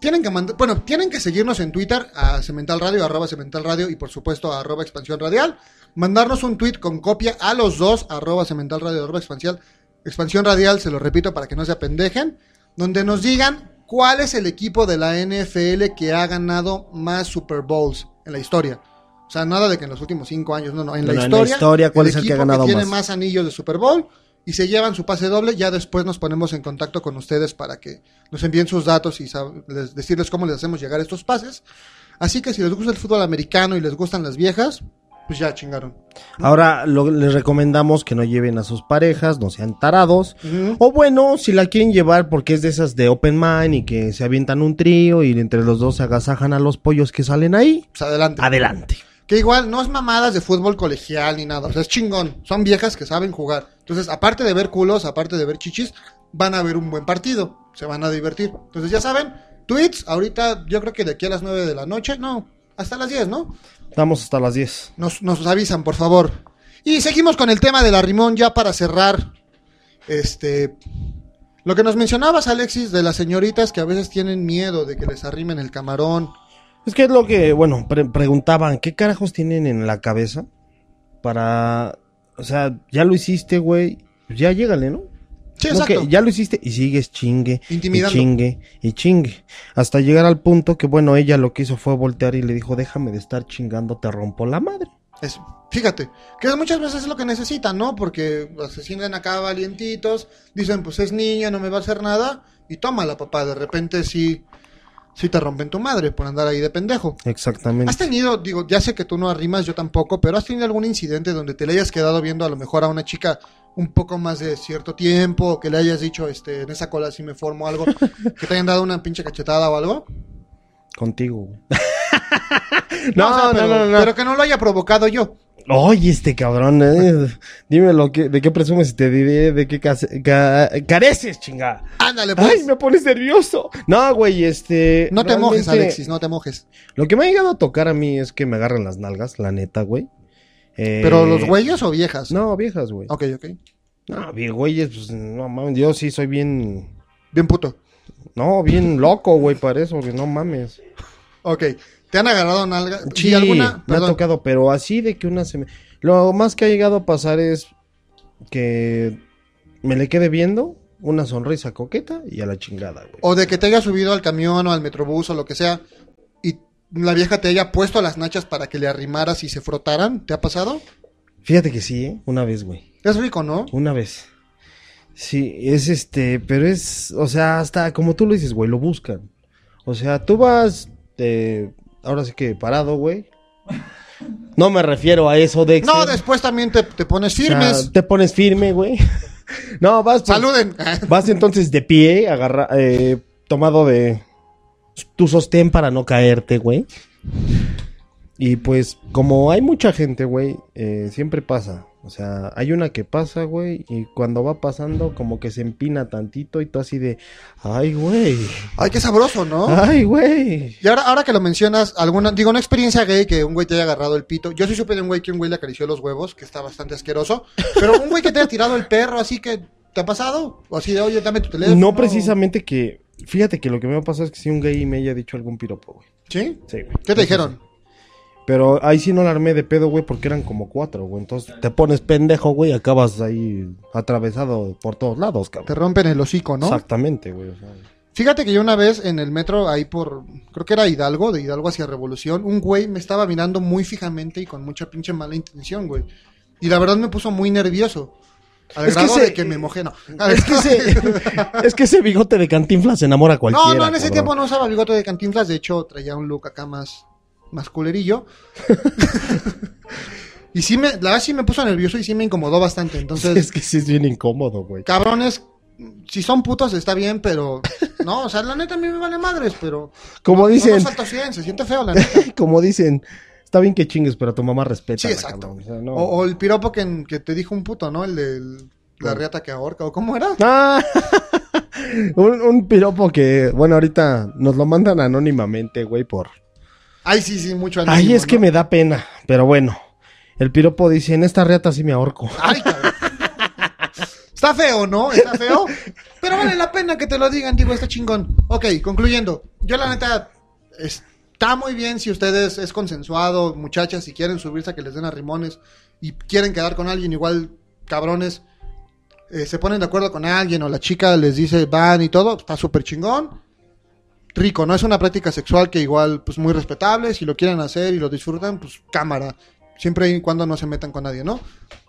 A: Tienen que mandar, bueno, tienen que seguirnos en Twitter a Cemental Radio, arroba Cemental Radio y por supuesto a arroba Expansión Radial. Mandarnos un tweet con copia a los dos, arroba Cemental Radio, arroba Expansión, Expansión Radial, se lo repito para que no se apendejen, donde nos digan cuál es el equipo de la NFL que ha ganado más Super Bowls en la historia. O sea, nada de que en los últimos cinco años, no, no, en la
B: no, en la
A: historia.
B: historia, ¿cuál es el que ha
A: equipo
B: ganado
A: tiene
B: más?
A: más anillos de Super Bowl y se llevan su pase doble. Ya después nos ponemos en contacto con ustedes para que nos envíen sus datos y les- decirles cómo les hacemos llegar estos pases. Así que si les gusta el fútbol americano y les gustan las viejas, pues ya chingaron.
B: Ahora lo- les recomendamos que no lleven a sus parejas, no sean tarados.
A: Ujú.
B: O bueno, si la quieren llevar porque es de esas de open mind y que se avientan un trío y entre los dos se agasajan a los pollos que salen ahí,
A: Pues adelante.
B: adelante.
A: Que igual no es mamadas de fútbol colegial ni nada. O sea, es chingón. Son viejas que saben jugar. Entonces, aparte de ver culos, aparte de ver chichis, van a ver un buen partido. Se van a divertir. Entonces, ya saben, tweets, ahorita yo creo que de aquí a las 9 de la noche, no, hasta las 10, ¿no?
B: Damos hasta las 10.
A: Nos, nos avisan, por favor. Y seguimos con el tema de la rimón ya para cerrar. Este. Lo que nos mencionabas, Alexis, de las señoritas que a veces tienen miedo de que les arrimen el camarón.
B: Es que es lo que, bueno, pre- preguntaban, ¿qué carajos tienen en la cabeza para, o sea, ya lo hiciste, güey, pues ya llégale, ¿no?
A: Sí, exacto.
B: que ya lo hiciste y sigues chingue,
A: Intimidando.
B: y chingue, y chingue. Hasta llegar al punto que, bueno, ella lo que hizo fue voltear y le dijo, déjame de estar chingando, te rompo la madre.
A: Es- fíjate, que muchas veces es lo que necesitan, ¿no? Porque se sienten acá valientitos, dicen, pues es niña, no me va a hacer nada, y tómala, papá, de repente sí, sí te rompen tu madre por andar ahí de pendejo.
B: Exactamente.
A: ¿Has tenido, digo, ya sé que tú no arrimas, yo tampoco, pero has tenido algún incidente donde te le hayas quedado viendo a lo mejor a una chica un poco más de cierto tiempo, o que le hayas dicho, este, en esa cola sí me formo algo, que te hayan dado una pinche cachetada o algo?
B: Contigo.
A: No,
B: no,
A: o sea, pero,
B: no, no, no.
A: pero que no lo haya provocado yo.
B: Oye, este cabrón, eh. Dime lo que, de qué presumes y te diré de qué ca- careces, chingada.
A: Ándale, pues.
B: Ay, me pones nervioso. No, güey, este.
A: No te mojes, Alexis, no te mojes.
B: Lo que me ha llegado a tocar a mí es que me agarren las nalgas, la neta, güey. Eh,
A: ¿Pero los güeyes o viejas?
B: No, viejas, güey.
A: Ok, ok.
B: No, bien, güeyes, pues no mames. Yo sí soy bien.
A: Bien puto.
B: No, bien loco, güey, para eso, güey, no mames.
A: Ok. ¿Te han agarrado nalga? ¿Y
B: Sí,
A: alguna?
B: me ha tocado, pero así de que una se me... Lo más que ha llegado a pasar es que me le quede viendo una sonrisa coqueta y a la chingada, güey.
A: O de que te haya subido al camión o al metrobús o lo que sea y la vieja te haya puesto las nachas para que le arrimaras y se frotaran. ¿Te ha pasado?
B: Fíjate que sí, ¿eh? Una vez, güey.
A: Es rico, ¿no?
B: Una vez. Sí, es este, pero es, o sea, hasta como tú lo dices, güey, lo buscan. O sea, tú vas, eh, ahora sí que parado, güey. No me refiero a eso de...
A: No, después también te, te pones
B: O sea,
A: firmes.
B: te pones firme, güey. No, vas... pues,
A: Saluden.
B: Vas entonces de pie, agarra, eh, tomado de tu sostén para no caerte, güey. Y pues, como hay mucha gente, güey, eh, siempre pasa. O sea, hay una que pasa, güey, y cuando va pasando, como que se empina tantito y tú así de, ay, güey,
A: Ay, qué sabroso, ¿no?
B: ay, güey.
A: Y ahora, ahora que lo mencionas, alguna, digo, una experiencia gay que un güey te haya agarrado el pito. Yo sí supe de un güey que un güey le acarició los huevos, que está bastante asqueroso. Pero un güey que te haya tirado el perro, así que, ¿te ha pasado? O así de, oye, dame tu teléfono.
B: No precisamente que, fíjate que lo que me ha pasado es que si un gay me haya dicho algún piropo, güey.
A: ¿Sí?
B: Sí, güey.
A: ¿Qué te dijeron?
B: Pero ahí sí no la armé de pedo, güey, porque eran como cuatro, güey. Entonces te pones pendejo, güey, y acabas ahí atravesado por todos lados,
A: Te
B: cabrón.
A: rompen el hocico, ¿no?
B: Exactamente, güey. o sea.
A: Fíjate que yo una vez en el metro, ahí por, creo que era Hidalgo, de Hidalgo hacia Revolución, un güey me estaba mirando muy fijamente y con mucha pinche mala intención, güey. Y la verdad me puso muy nervioso. Al
B: Es que
A: grado
B: ese-
A: de que me mojé, no.
B: Es que ese, es que ese bigote de cantinflas enamora a cualquiera.
A: No, no, en ese
B: cabrón.
A: tiempo no usaba bigote de cantinflas, de hecho traía un look acá más, más culerillo. y sí me, la verdad sí me puso nervioso y sí me incomodó bastante. Entonces,
B: Es que sí es bien incómodo, güey.
A: cabrones, si son putos está bien, pero no, o sea, la neta a mí me vale madres, pero
B: Como
A: no,
B: dicen,
A: No nos falta 100, se siente feo la neta.
B: como dicen, está bien que chingues, pero tu mamá respeta.
A: Sí, exacto. O, o el piropo que, que te dijo un puto, ¿no? El de la riata que ahorca, ¿o cómo era?
B: Ah, un, un piropo que, bueno, ahorita nos lo mandan anónimamente, güey, por...
A: Ay, sí, sí, mucho
B: Ay,
A: anónimo,
B: es que me da pena, pero bueno. El piropo dice, en esta reata sí me ahorco.
A: Ay, cabrón. Está feo, ¿no? Está feo. Pero vale la pena que te lo digan, digo, está chingón. Ok, concluyendo. Yo la neta, está muy bien si ustedes es consensuado, muchachas, si quieren subirse a que les den a rimones y quieren quedar con alguien igual, cabrones, eh, se ponen de acuerdo con alguien o la chica les dice van y todo, está súper chingón. Rico, ¿no? Es una práctica sexual que igual, pues muy respetable, si lo quieren hacer y lo disfrutan, pues cámara. Siempre y cuando no se metan con nadie, ¿no?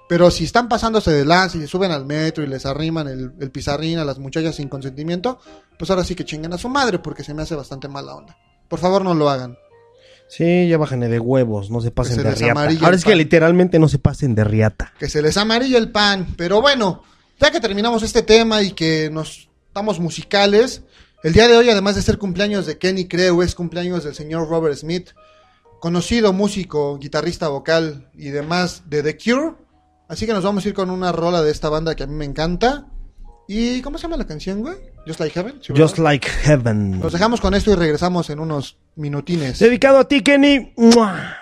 A: Pero si están pasándose de lanza y se suben al metro y les arriman el, el pizarrín a las muchachas sin consentimiento, pues ahora sí que chinguen a su madre porque se me hace bastante mala onda. Por favor, no lo hagan.
B: Sí, ya bájenle de huevos, no se pasen
A: se
B: de riata. Ahora es que literalmente no se pasen de riata.
A: Que se les amarilla el pan. Pero bueno, ya que terminamos este tema y que nos estamos musicales, el día de hoy, además de ser cumpleaños de Kenny Creu, es cumpleaños del señor Robert Smith, conocido músico, guitarrista vocal y demás de The Cure. Así que nos vamos a ir con una rola de esta banda que a mí me encanta. ¿Y cómo se llama la canción, güey? Just Like Heaven.
B: Just like heaven.
A: Nos dejamos con esto y regresamos en unos minutines.
B: Dedicado a ti, Kenny. ¡Mua!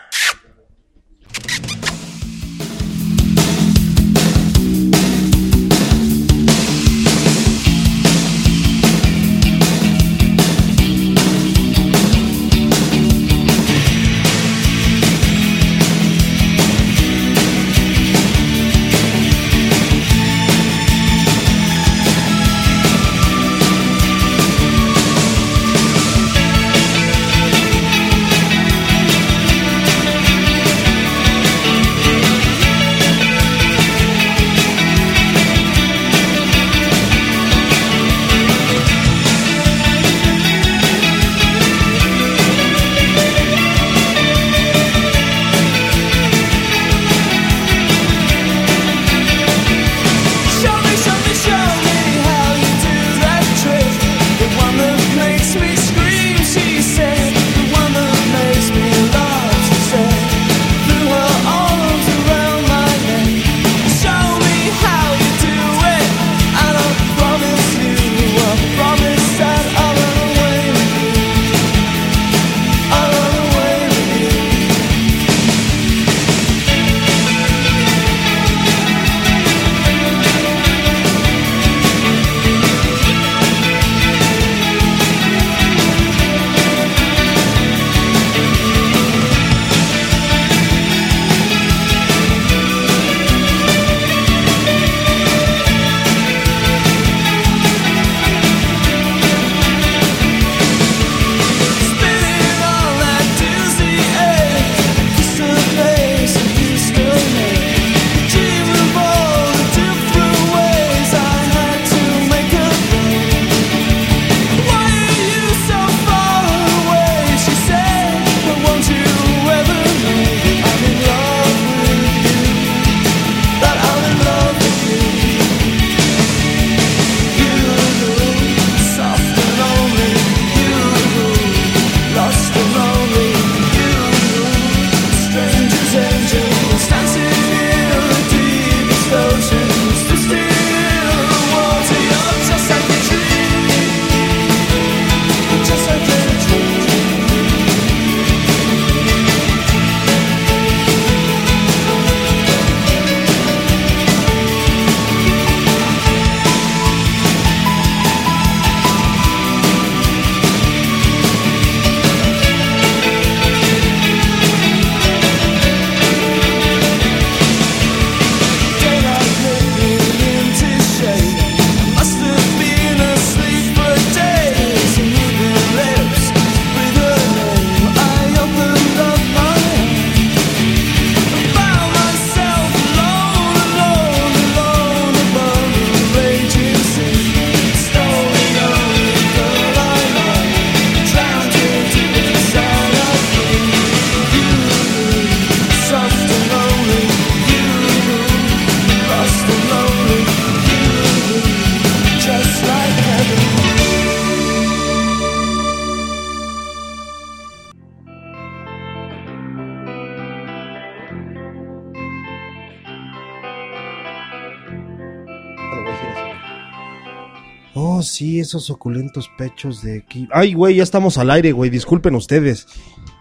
B: Esos oculentos pechos de aquí. Ay, güey, ya estamos al aire, güey. Disculpen ustedes.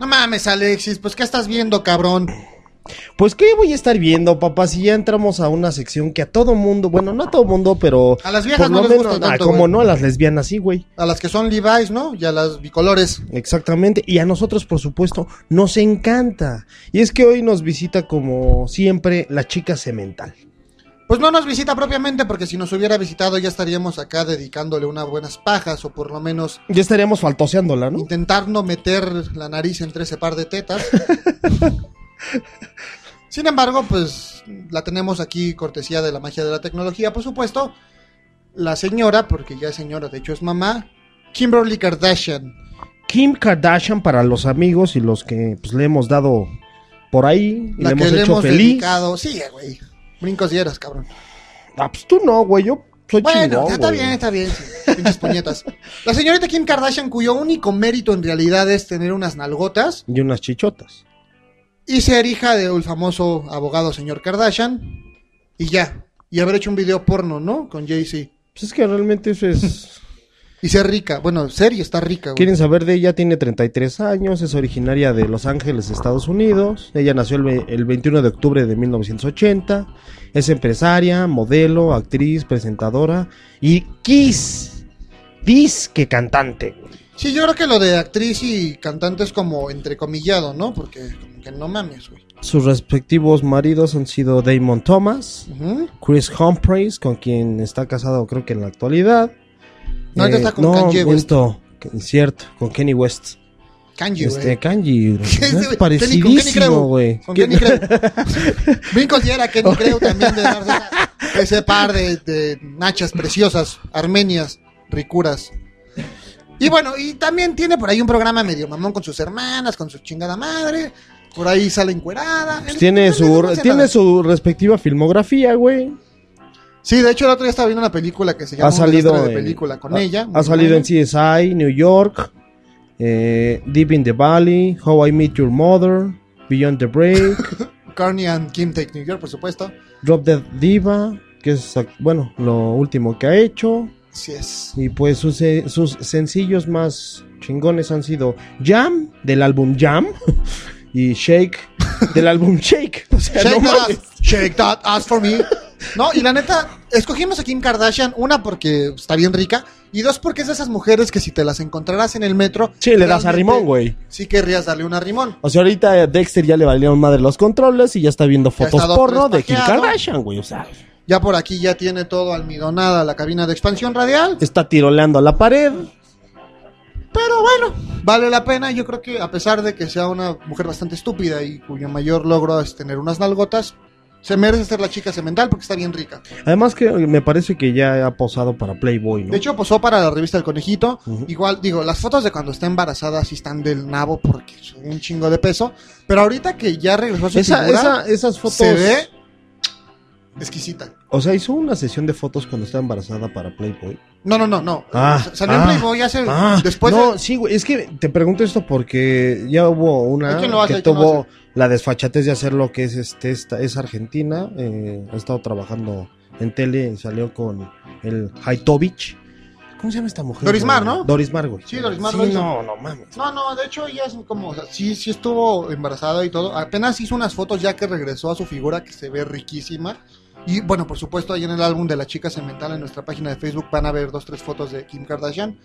A: No mames, Alexis, pues ¿qué estás viendo, cabrón?
B: Pues, ¿qué voy a estar viendo, papá? Si ya entramos a una sección que a todo mundo, bueno, no a todo mundo, pero.
A: A las viejas no les gusta tanto,
B: como
A: güey.
B: no, a las lesbianas sí, güey.
A: A las que son Levi's, ¿no? Y a las bicolores.
B: Exactamente. Y a nosotros, por supuesto, nos encanta. Y es que hoy nos visita, como siempre, la chica semental.
A: Pues no nos visita propiamente, porque si nos hubiera visitado ya estaríamos acá dedicándole unas buenas pajas, o por lo menos
B: Ya estaríamos faltoseándola, ¿no?
A: intentando meter la nariz entre ese par de tetas. Sin embargo, pues la tenemos aquí cortesía de la magia de la tecnología, por supuesto. La señora, porque ya es señora, de hecho es mamá, Kimberly Kardashian.
B: Kim Kardashian para los amigos y los que pues, le hemos dado por ahí y
A: La
B: le
A: que
B: hemos
A: le
B: hecho
A: hemos
B: feliz.
A: dedicado. Sí, güey. Brincos y eras, cabrón.
B: Ah, pues tú no, güey. Yo soy
A: Bueno,
B: chingón,
A: ya está
B: güey.
A: bien, está bien. sí. Pinches puñetas. La señorita Kim Kardashian, cuyo único mérito en realidad es tener unas nalgotas
B: Y unas chichotas.
A: y ser hija del famoso abogado señor Kardashian. Y ya. Y haber hecho un video porno, ¿no? Con Jay-Z.
B: Pues es que realmente eso es...
A: Y ser rica. Bueno, ser y estar rica, güey.
B: ¿Quieren saber de ella? Tiene 33 años, es originaria de Los Ángeles, Estados Unidos. Ella nació el, el 21 de octubre de 1980. Es empresaria, modelo, actriz, presentadora y Kiss. Disque cantante.
A: Sí, yo creo que lo de actriz y cantante es como entrecomillado, ¿no? Porque como que no mames, güey.
B: Sus respectivos maridos han sido Damon Thomas. Chris Humphries, con quien está casado creo que en la actualidad.
A: No, ahorita está con
B: no,
A: Kanye West.
B: cierto, con Kenny West.
A: Güey.
B: Este,
A: Sí,
B: es parecidísimo, güey.
A: Con
B: ¿Quién-
A: Kenny Creu. Brincos y era Kenny Creu también de darse ese par de, de nachas preciosas, armenias, ricuras. Y bueno, y también tiene por ahí un programa medio mamón con sus hermanas, con su chingada madre. Por ahí sale encuerada.
B: Pues tiene su, tiene
A: nada.
B: su respectiva filmografía, güey.
A: Sí, de hecho el otro día estaba viendo una película que se llama
B: Ha salido en,
A: de película con
B: ha,
A: ella.
B: ha salido en CSI, New York, eh, Deep in the Valley, How I Met Your Mother, Beyond the Break,
A: Carney and Kim Take New York, por supuesto.
B: Drop Dead Diva, que es, bueno, lo último que ha hecho.
A: Sí es.
B: Y pues sus, eh, sus sencillos más chingones han sido Jam, del álbum Jam, y Shake, del álbum Shake. O sea,
A: Shake
B: no
A: that ass, shake that ass for me. No, y la neta, escogimos a Kim Kardashian, una porque está bien rica, y dos porque es de esas mujeres que si te las encontraras en el metro...
B: Sí, le das a rimón, güey.
A: Sí querrías darle una rimón.
B: O sea, ahorita a Dexter ya le valieron madre los controles y ya está viendo fotos
A: está
B: porno de Kim. Kardashian, güey. O sea,
A: Ya por aquí ya tiene todo almidonada la cabina de expansión radial.
B: está tiroleando a la pared.
A: Pero bueno, vale la pena. Yo creo que a pesar de que sea una mujer bastante estúpida y cuyo mayor logro es tener unas nalgotas, se merece ser la chica semental porque está bien rica.
B: Además que me parece que ya ha posado para Playboy, ¿no?
A: De hecho, posó para la revista El Conejito. Igual, digo, las fotos de cuando está embarazada sí están del nabo porque son un chingo de peso. Pero ahorita que ya regresó a su
B: Esa-
A: figura,
B: esa- esas fotos...
A: se ve exquisita.
B: O sea, hizo una sesión de fotos cuando estaba embarazada para Playboy.
A: No, no, no, no.
B: Ah,
A: Salió en
B: ah,
A: Playboy hace...
B: Ah,
A: después
B: no,
A: de-
B: sí, güey, es que te pregunto esto porque ya hubo una que tuvo. La desfachatez de hacer lo que es este esta es argentina, eh, ha estado trabajando en tele y salió con el Haitovich. ¿Cómo se llama esta mujer?
A: Doris? Mar, ¿no?
B: Doris Mar, güey.
A: Sí, Doris Mar
B: Sí, no, no mames.
A: No, no, de hecho ella es como, o sea, sí, sí estuvo embarazada y todo. Apenas hizo unas fotos ya que regresó a su figura que se ve riquísima. Y bueno, por supuesto, ahí en el álbum de la chica semental en nuestra página de Facebook van a ver dos, tres fotos de Kim Kardashian.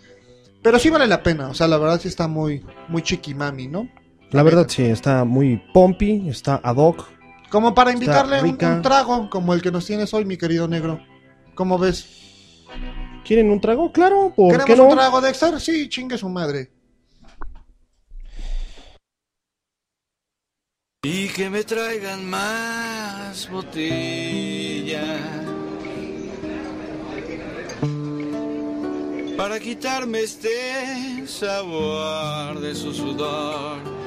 A: Pero sí vale la pena, o sea, la verdad sí está muy, muy chiquimami, ¿no?
B: La verdad sí, está muy pompi, está ad hoc.
A: Como para invitarle un, un trago como el que nos tienes hoy, mi querido negro. ¿Cómo ves?
B: ¿Quieren un trago? Claro, ¿por
A: ¿Queremos
B: qué no?
A: un trago, Dexter? Sí, chingue su madre.
I: Y que me traigan más botellas para quitarme este sabor de su sudor.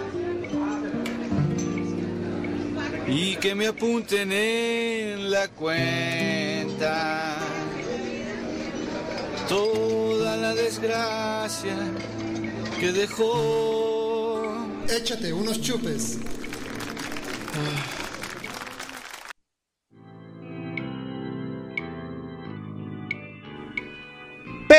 I: Y que me apunten en la cuenta toda la desgracia que dejó.
A: Échate unos chupes.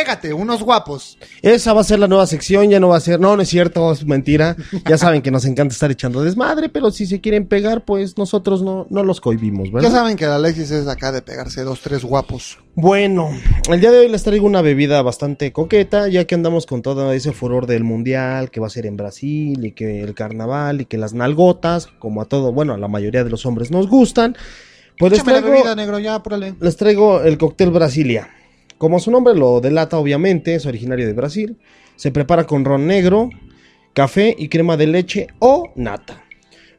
A: Pégate, unos guapos.
B: Esa va a ser la nueva sección, ya no va a ser, no, no es cierto, es mentira. Ya saben que nos encanta estar echando desmadre, pero si se quieren pegar, pues nosotros no, no los cohibimos, ¿verdad?
A: Ya saben que la Alexis es acá de pegarse dos, tres guapos.
B: Bueno, el día de hoy les traigo una bebida bastante coqueta, ya que andamos con todo ese furor del mundial, que va a ser en Brasil, y que el carnaval, y que las nalgotas, como a todo, bueno, a la mayoría de los hombres nos gustan. Pues les
A: la
B: traigo,
A: bebida, negro, ya, apúrale.
B: les traigo el cóctel Brasilia. Como su nombre lo delata, obviamente, es originario de Brasil. Se prepara con ron negro, café y crema de leche o nata.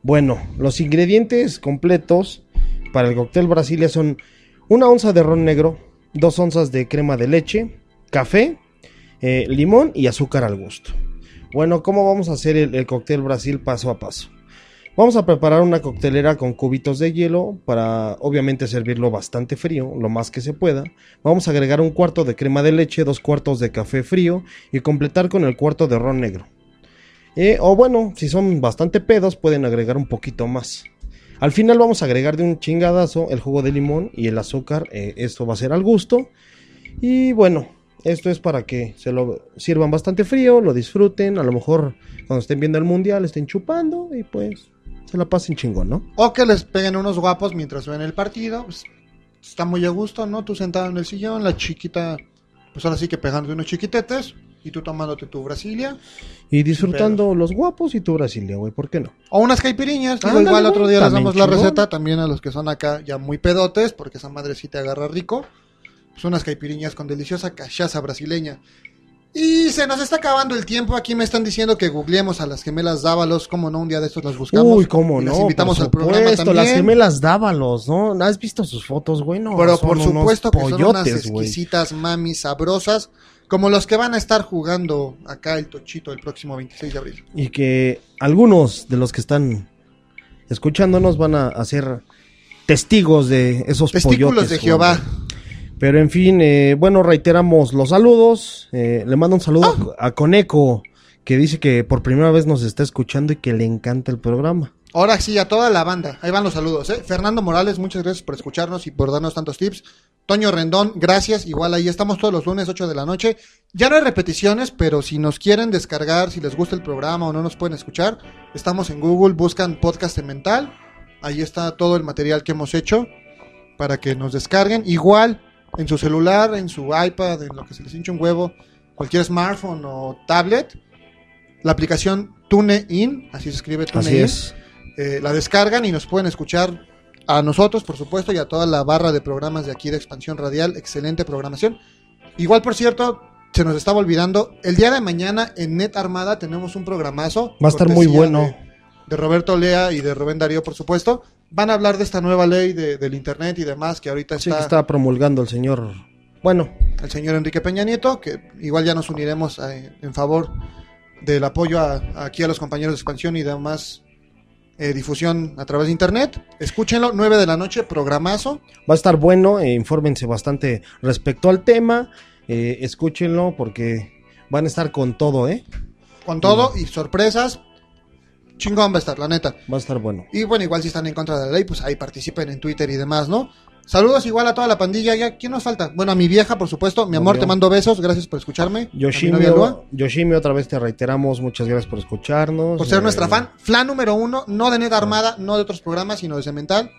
B: Bueno, los ingredientes completos para el cóctel Brasilia son una onza de ron negro, dos onzas de crema de leche, café, eh, limón y azúcar al gusto. Bueno, ¿cómo vamos a hacer el, el cóctel Brasil paso a paso? Vamos a preparar una coctelera con cubitos de hielo para obviamente servirlo bastante frío, lo más que se pueda. Vamos a agregar un cuarto de crema de leche, dos cuartos de café frío y completar con el cuarto de ron negro. Eh, o bueno, si son bastante pedos pueden agregar un poquito más. Al final vamos a agregar de un chingadazo el jugo de limón y el azúcar. eh, esto va a ser al gusto. Y bueno, esto es para que se lo sirvan bastante frío, lo disfruten. A lo mejor cuando estén viendo el mundial estén chupando y pues se la pasen chingón, ¿no?
A: O que les peguen unos guapos mientras ven el partido. pues, está muy a gusto, ¿no? Tú sentado en el sillón, la chiquita, pues ahora sí que pegándote unos chiquitetes. Y tú tomándote tu Brasilia.
B: Y disfrutando los guapos y tu Brasilia, güey, ¿por qué no?
A: O unas caipiriñas. Digo, igual otro día les damos la receta también a los que son acá ya muy pedotes, porque esa madre sí te agarra rico. Pues unas caipiriñas con deliciosa cachaza brasileña. Y se nos está acabando el tiempo. Aquí me están diciendo que googleemos a las gemelas Dávalos. Como no, un día de estos las buscamos.
B: Uy, cómo
A: Y
B: no.
A: Las invitamos
B: por
A: al programa también.
B: Las gemelas Dávalos, ¿no? ¿Has visto sus fotos, güey? No,
A: Pero por supuesto que son unas exquisitas mamis sabrosas. Como los que van a estar jugando acá el Tochito el próximo 26 de abril.
B: Y que algunos de los que están escuchándonos van a, ser testigos de esos
A: Testículos
B: pollotes.
A: de Jehová.
B: Pero en fin, eh, bueno, reiteramos los saludos. Eh, le mando un saludo
A: Ah.
B: a, Coneco, que dice que por primera vez nos está escuchando y que le encanta el programa.
A: Ahora sí, a toda la banda. Ahí van los saludos. ¿eh? Fernando Morales, muchas gracias por escucharnos y por darnos tantos tips. Toño Rendón, gracias. Igual ahí estamos todos los lunes, 8 de la noche. Ya no hay repeticiones, pero si nos quieren descargar, si les gusta el programa o no nos pueden escuchar, estamos en Google, buscan podcast en mental. Ahí está todo el material que hemos hecho para que nos descarguen. Igual en su celular, en su iPad, en lo que se les hinche un huevo, cualquier smartphone o tablet. La aplicación TuneIn, así se escribe TuneIn.
B: Así es.
A: Eh, la descargan y nos pueden escuchar a nosotros, por supuesto, y a toda la barra de programas de aquí de Expansión Radial. Excelente programación. Igual, por cierto, se nos estaba olvidando, el día de mañana en Net Armada tenemos un programazo.
B: Va a estar muy bueno.
A: De, de Roberto Lea y de Rubén Darío, por supuesto. Van a hablar de esta nueva ley de- del Internet y demás que ahorita
B: Sí, que
A: está,
B: está promulgando el señor. Bueno,
A: el señor Enrique Peña Nieto, que igual ya nos uniremos eh, en favor del apoyo a- aquí a los compañeros de expansión y demás eh, difusión a través de internet. Escúchenlo, 9 de la noche, programazo.
B: va a estar bueno. eh, infórmense bastante respecto al tema. eh, escúchenlo porque van a estar con todo, ¿eh?
A: Con todo y sorpresas. Chingón va a estar, la neta.
B: Va a estar bueno.
A: Y bueno, igual si están en contra de la ley, pues ahí participen en Twitter y demás, ¿no? Saludos igual a toda la pandilla. Ya, ¿Quién nos falta? Bueno, a mi vieja, por supuesto. Mi amor,
B: Obvio.
A: te mando besos. Gracias por escucharme.
B: Yoshimio. Yoshimio, otra vez te reiteramos. Muchas gracias por escucharnos.
A: Por ser
B: eh,
A: nuestra fan. Flan número uno, no de Net Armada, no de otros programas, sino de Cemental.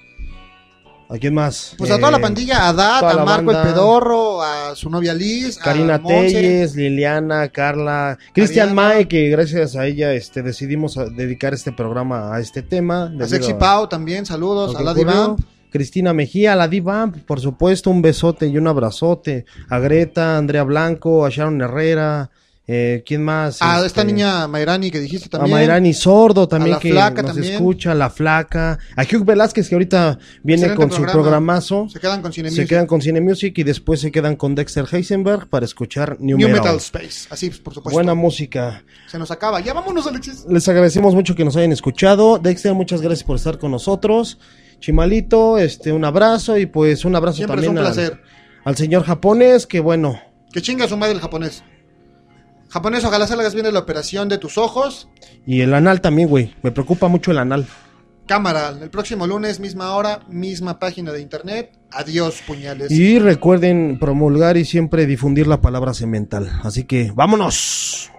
B: ¿A quién más?
A: Pues a toda la
B: Eh,
A: pandilla, a Dat,
B: toda
A: a Marco
B: banda.
A: el Pedorro, a su novia Liz,
B: Karina
A: a.
B: Telles, Liliana, Carla, Cristian. Mae, que gracias a ella este, decidimos a- dedicar este programa a este tema.
A: A Sexy Pau también, saludos, a
B: que
A: la. Divamp.
B: Cristina Mejía, a la Diva, por supuesto, un besote y un abrazote. A Greta, a Andrea Blanco, a Sharon Herrera, eh, ¿quién más?
A: A
B: Este,
A: esta niña Mayrani que dijiste
B: A
A: también.
B: Mayrani Sordo también
A: la
B: que
A: Flaca
B: nos
A: también.
B: escucha, la flaca. A Hugh Velázquez que ahorita viene
A: Excelente
B: con su
A: programa.
B: programazo.
A: Se quedan con Cine
B: Se
A: Music.
B: quedan con Cine Music y después se quedan con Dexter Heisenberg para escuchar New,
A: New
B: Metal.
A: Metal Space. Así, por supuesto.
B: Buena música.
A: Se nos acaba. Ya vámonos, Alexis.
B: Les agradecemos mucho que nos hayan escuchado. Dexter, muchas gracias por estar con nosotros. Chimalito, este, un abrazo y pues un abrazo
A: Siempre es
B: también
A: un
B: al-
A: placer.
B: Al, señor japonés, que bueno,
A: Que chinga su madre el japonés. Japonés, ojalá salgas bien de la operación de tus ojos.
B: y el anal también, güey. Me preocupa mucho el anal.
A: Cámara, el próximo lunes, misma hora, misma página de internet. Adiós, puñales.
B: Y recuerden promulgar y siempre difundir la palabra cemental. Así que vámonos.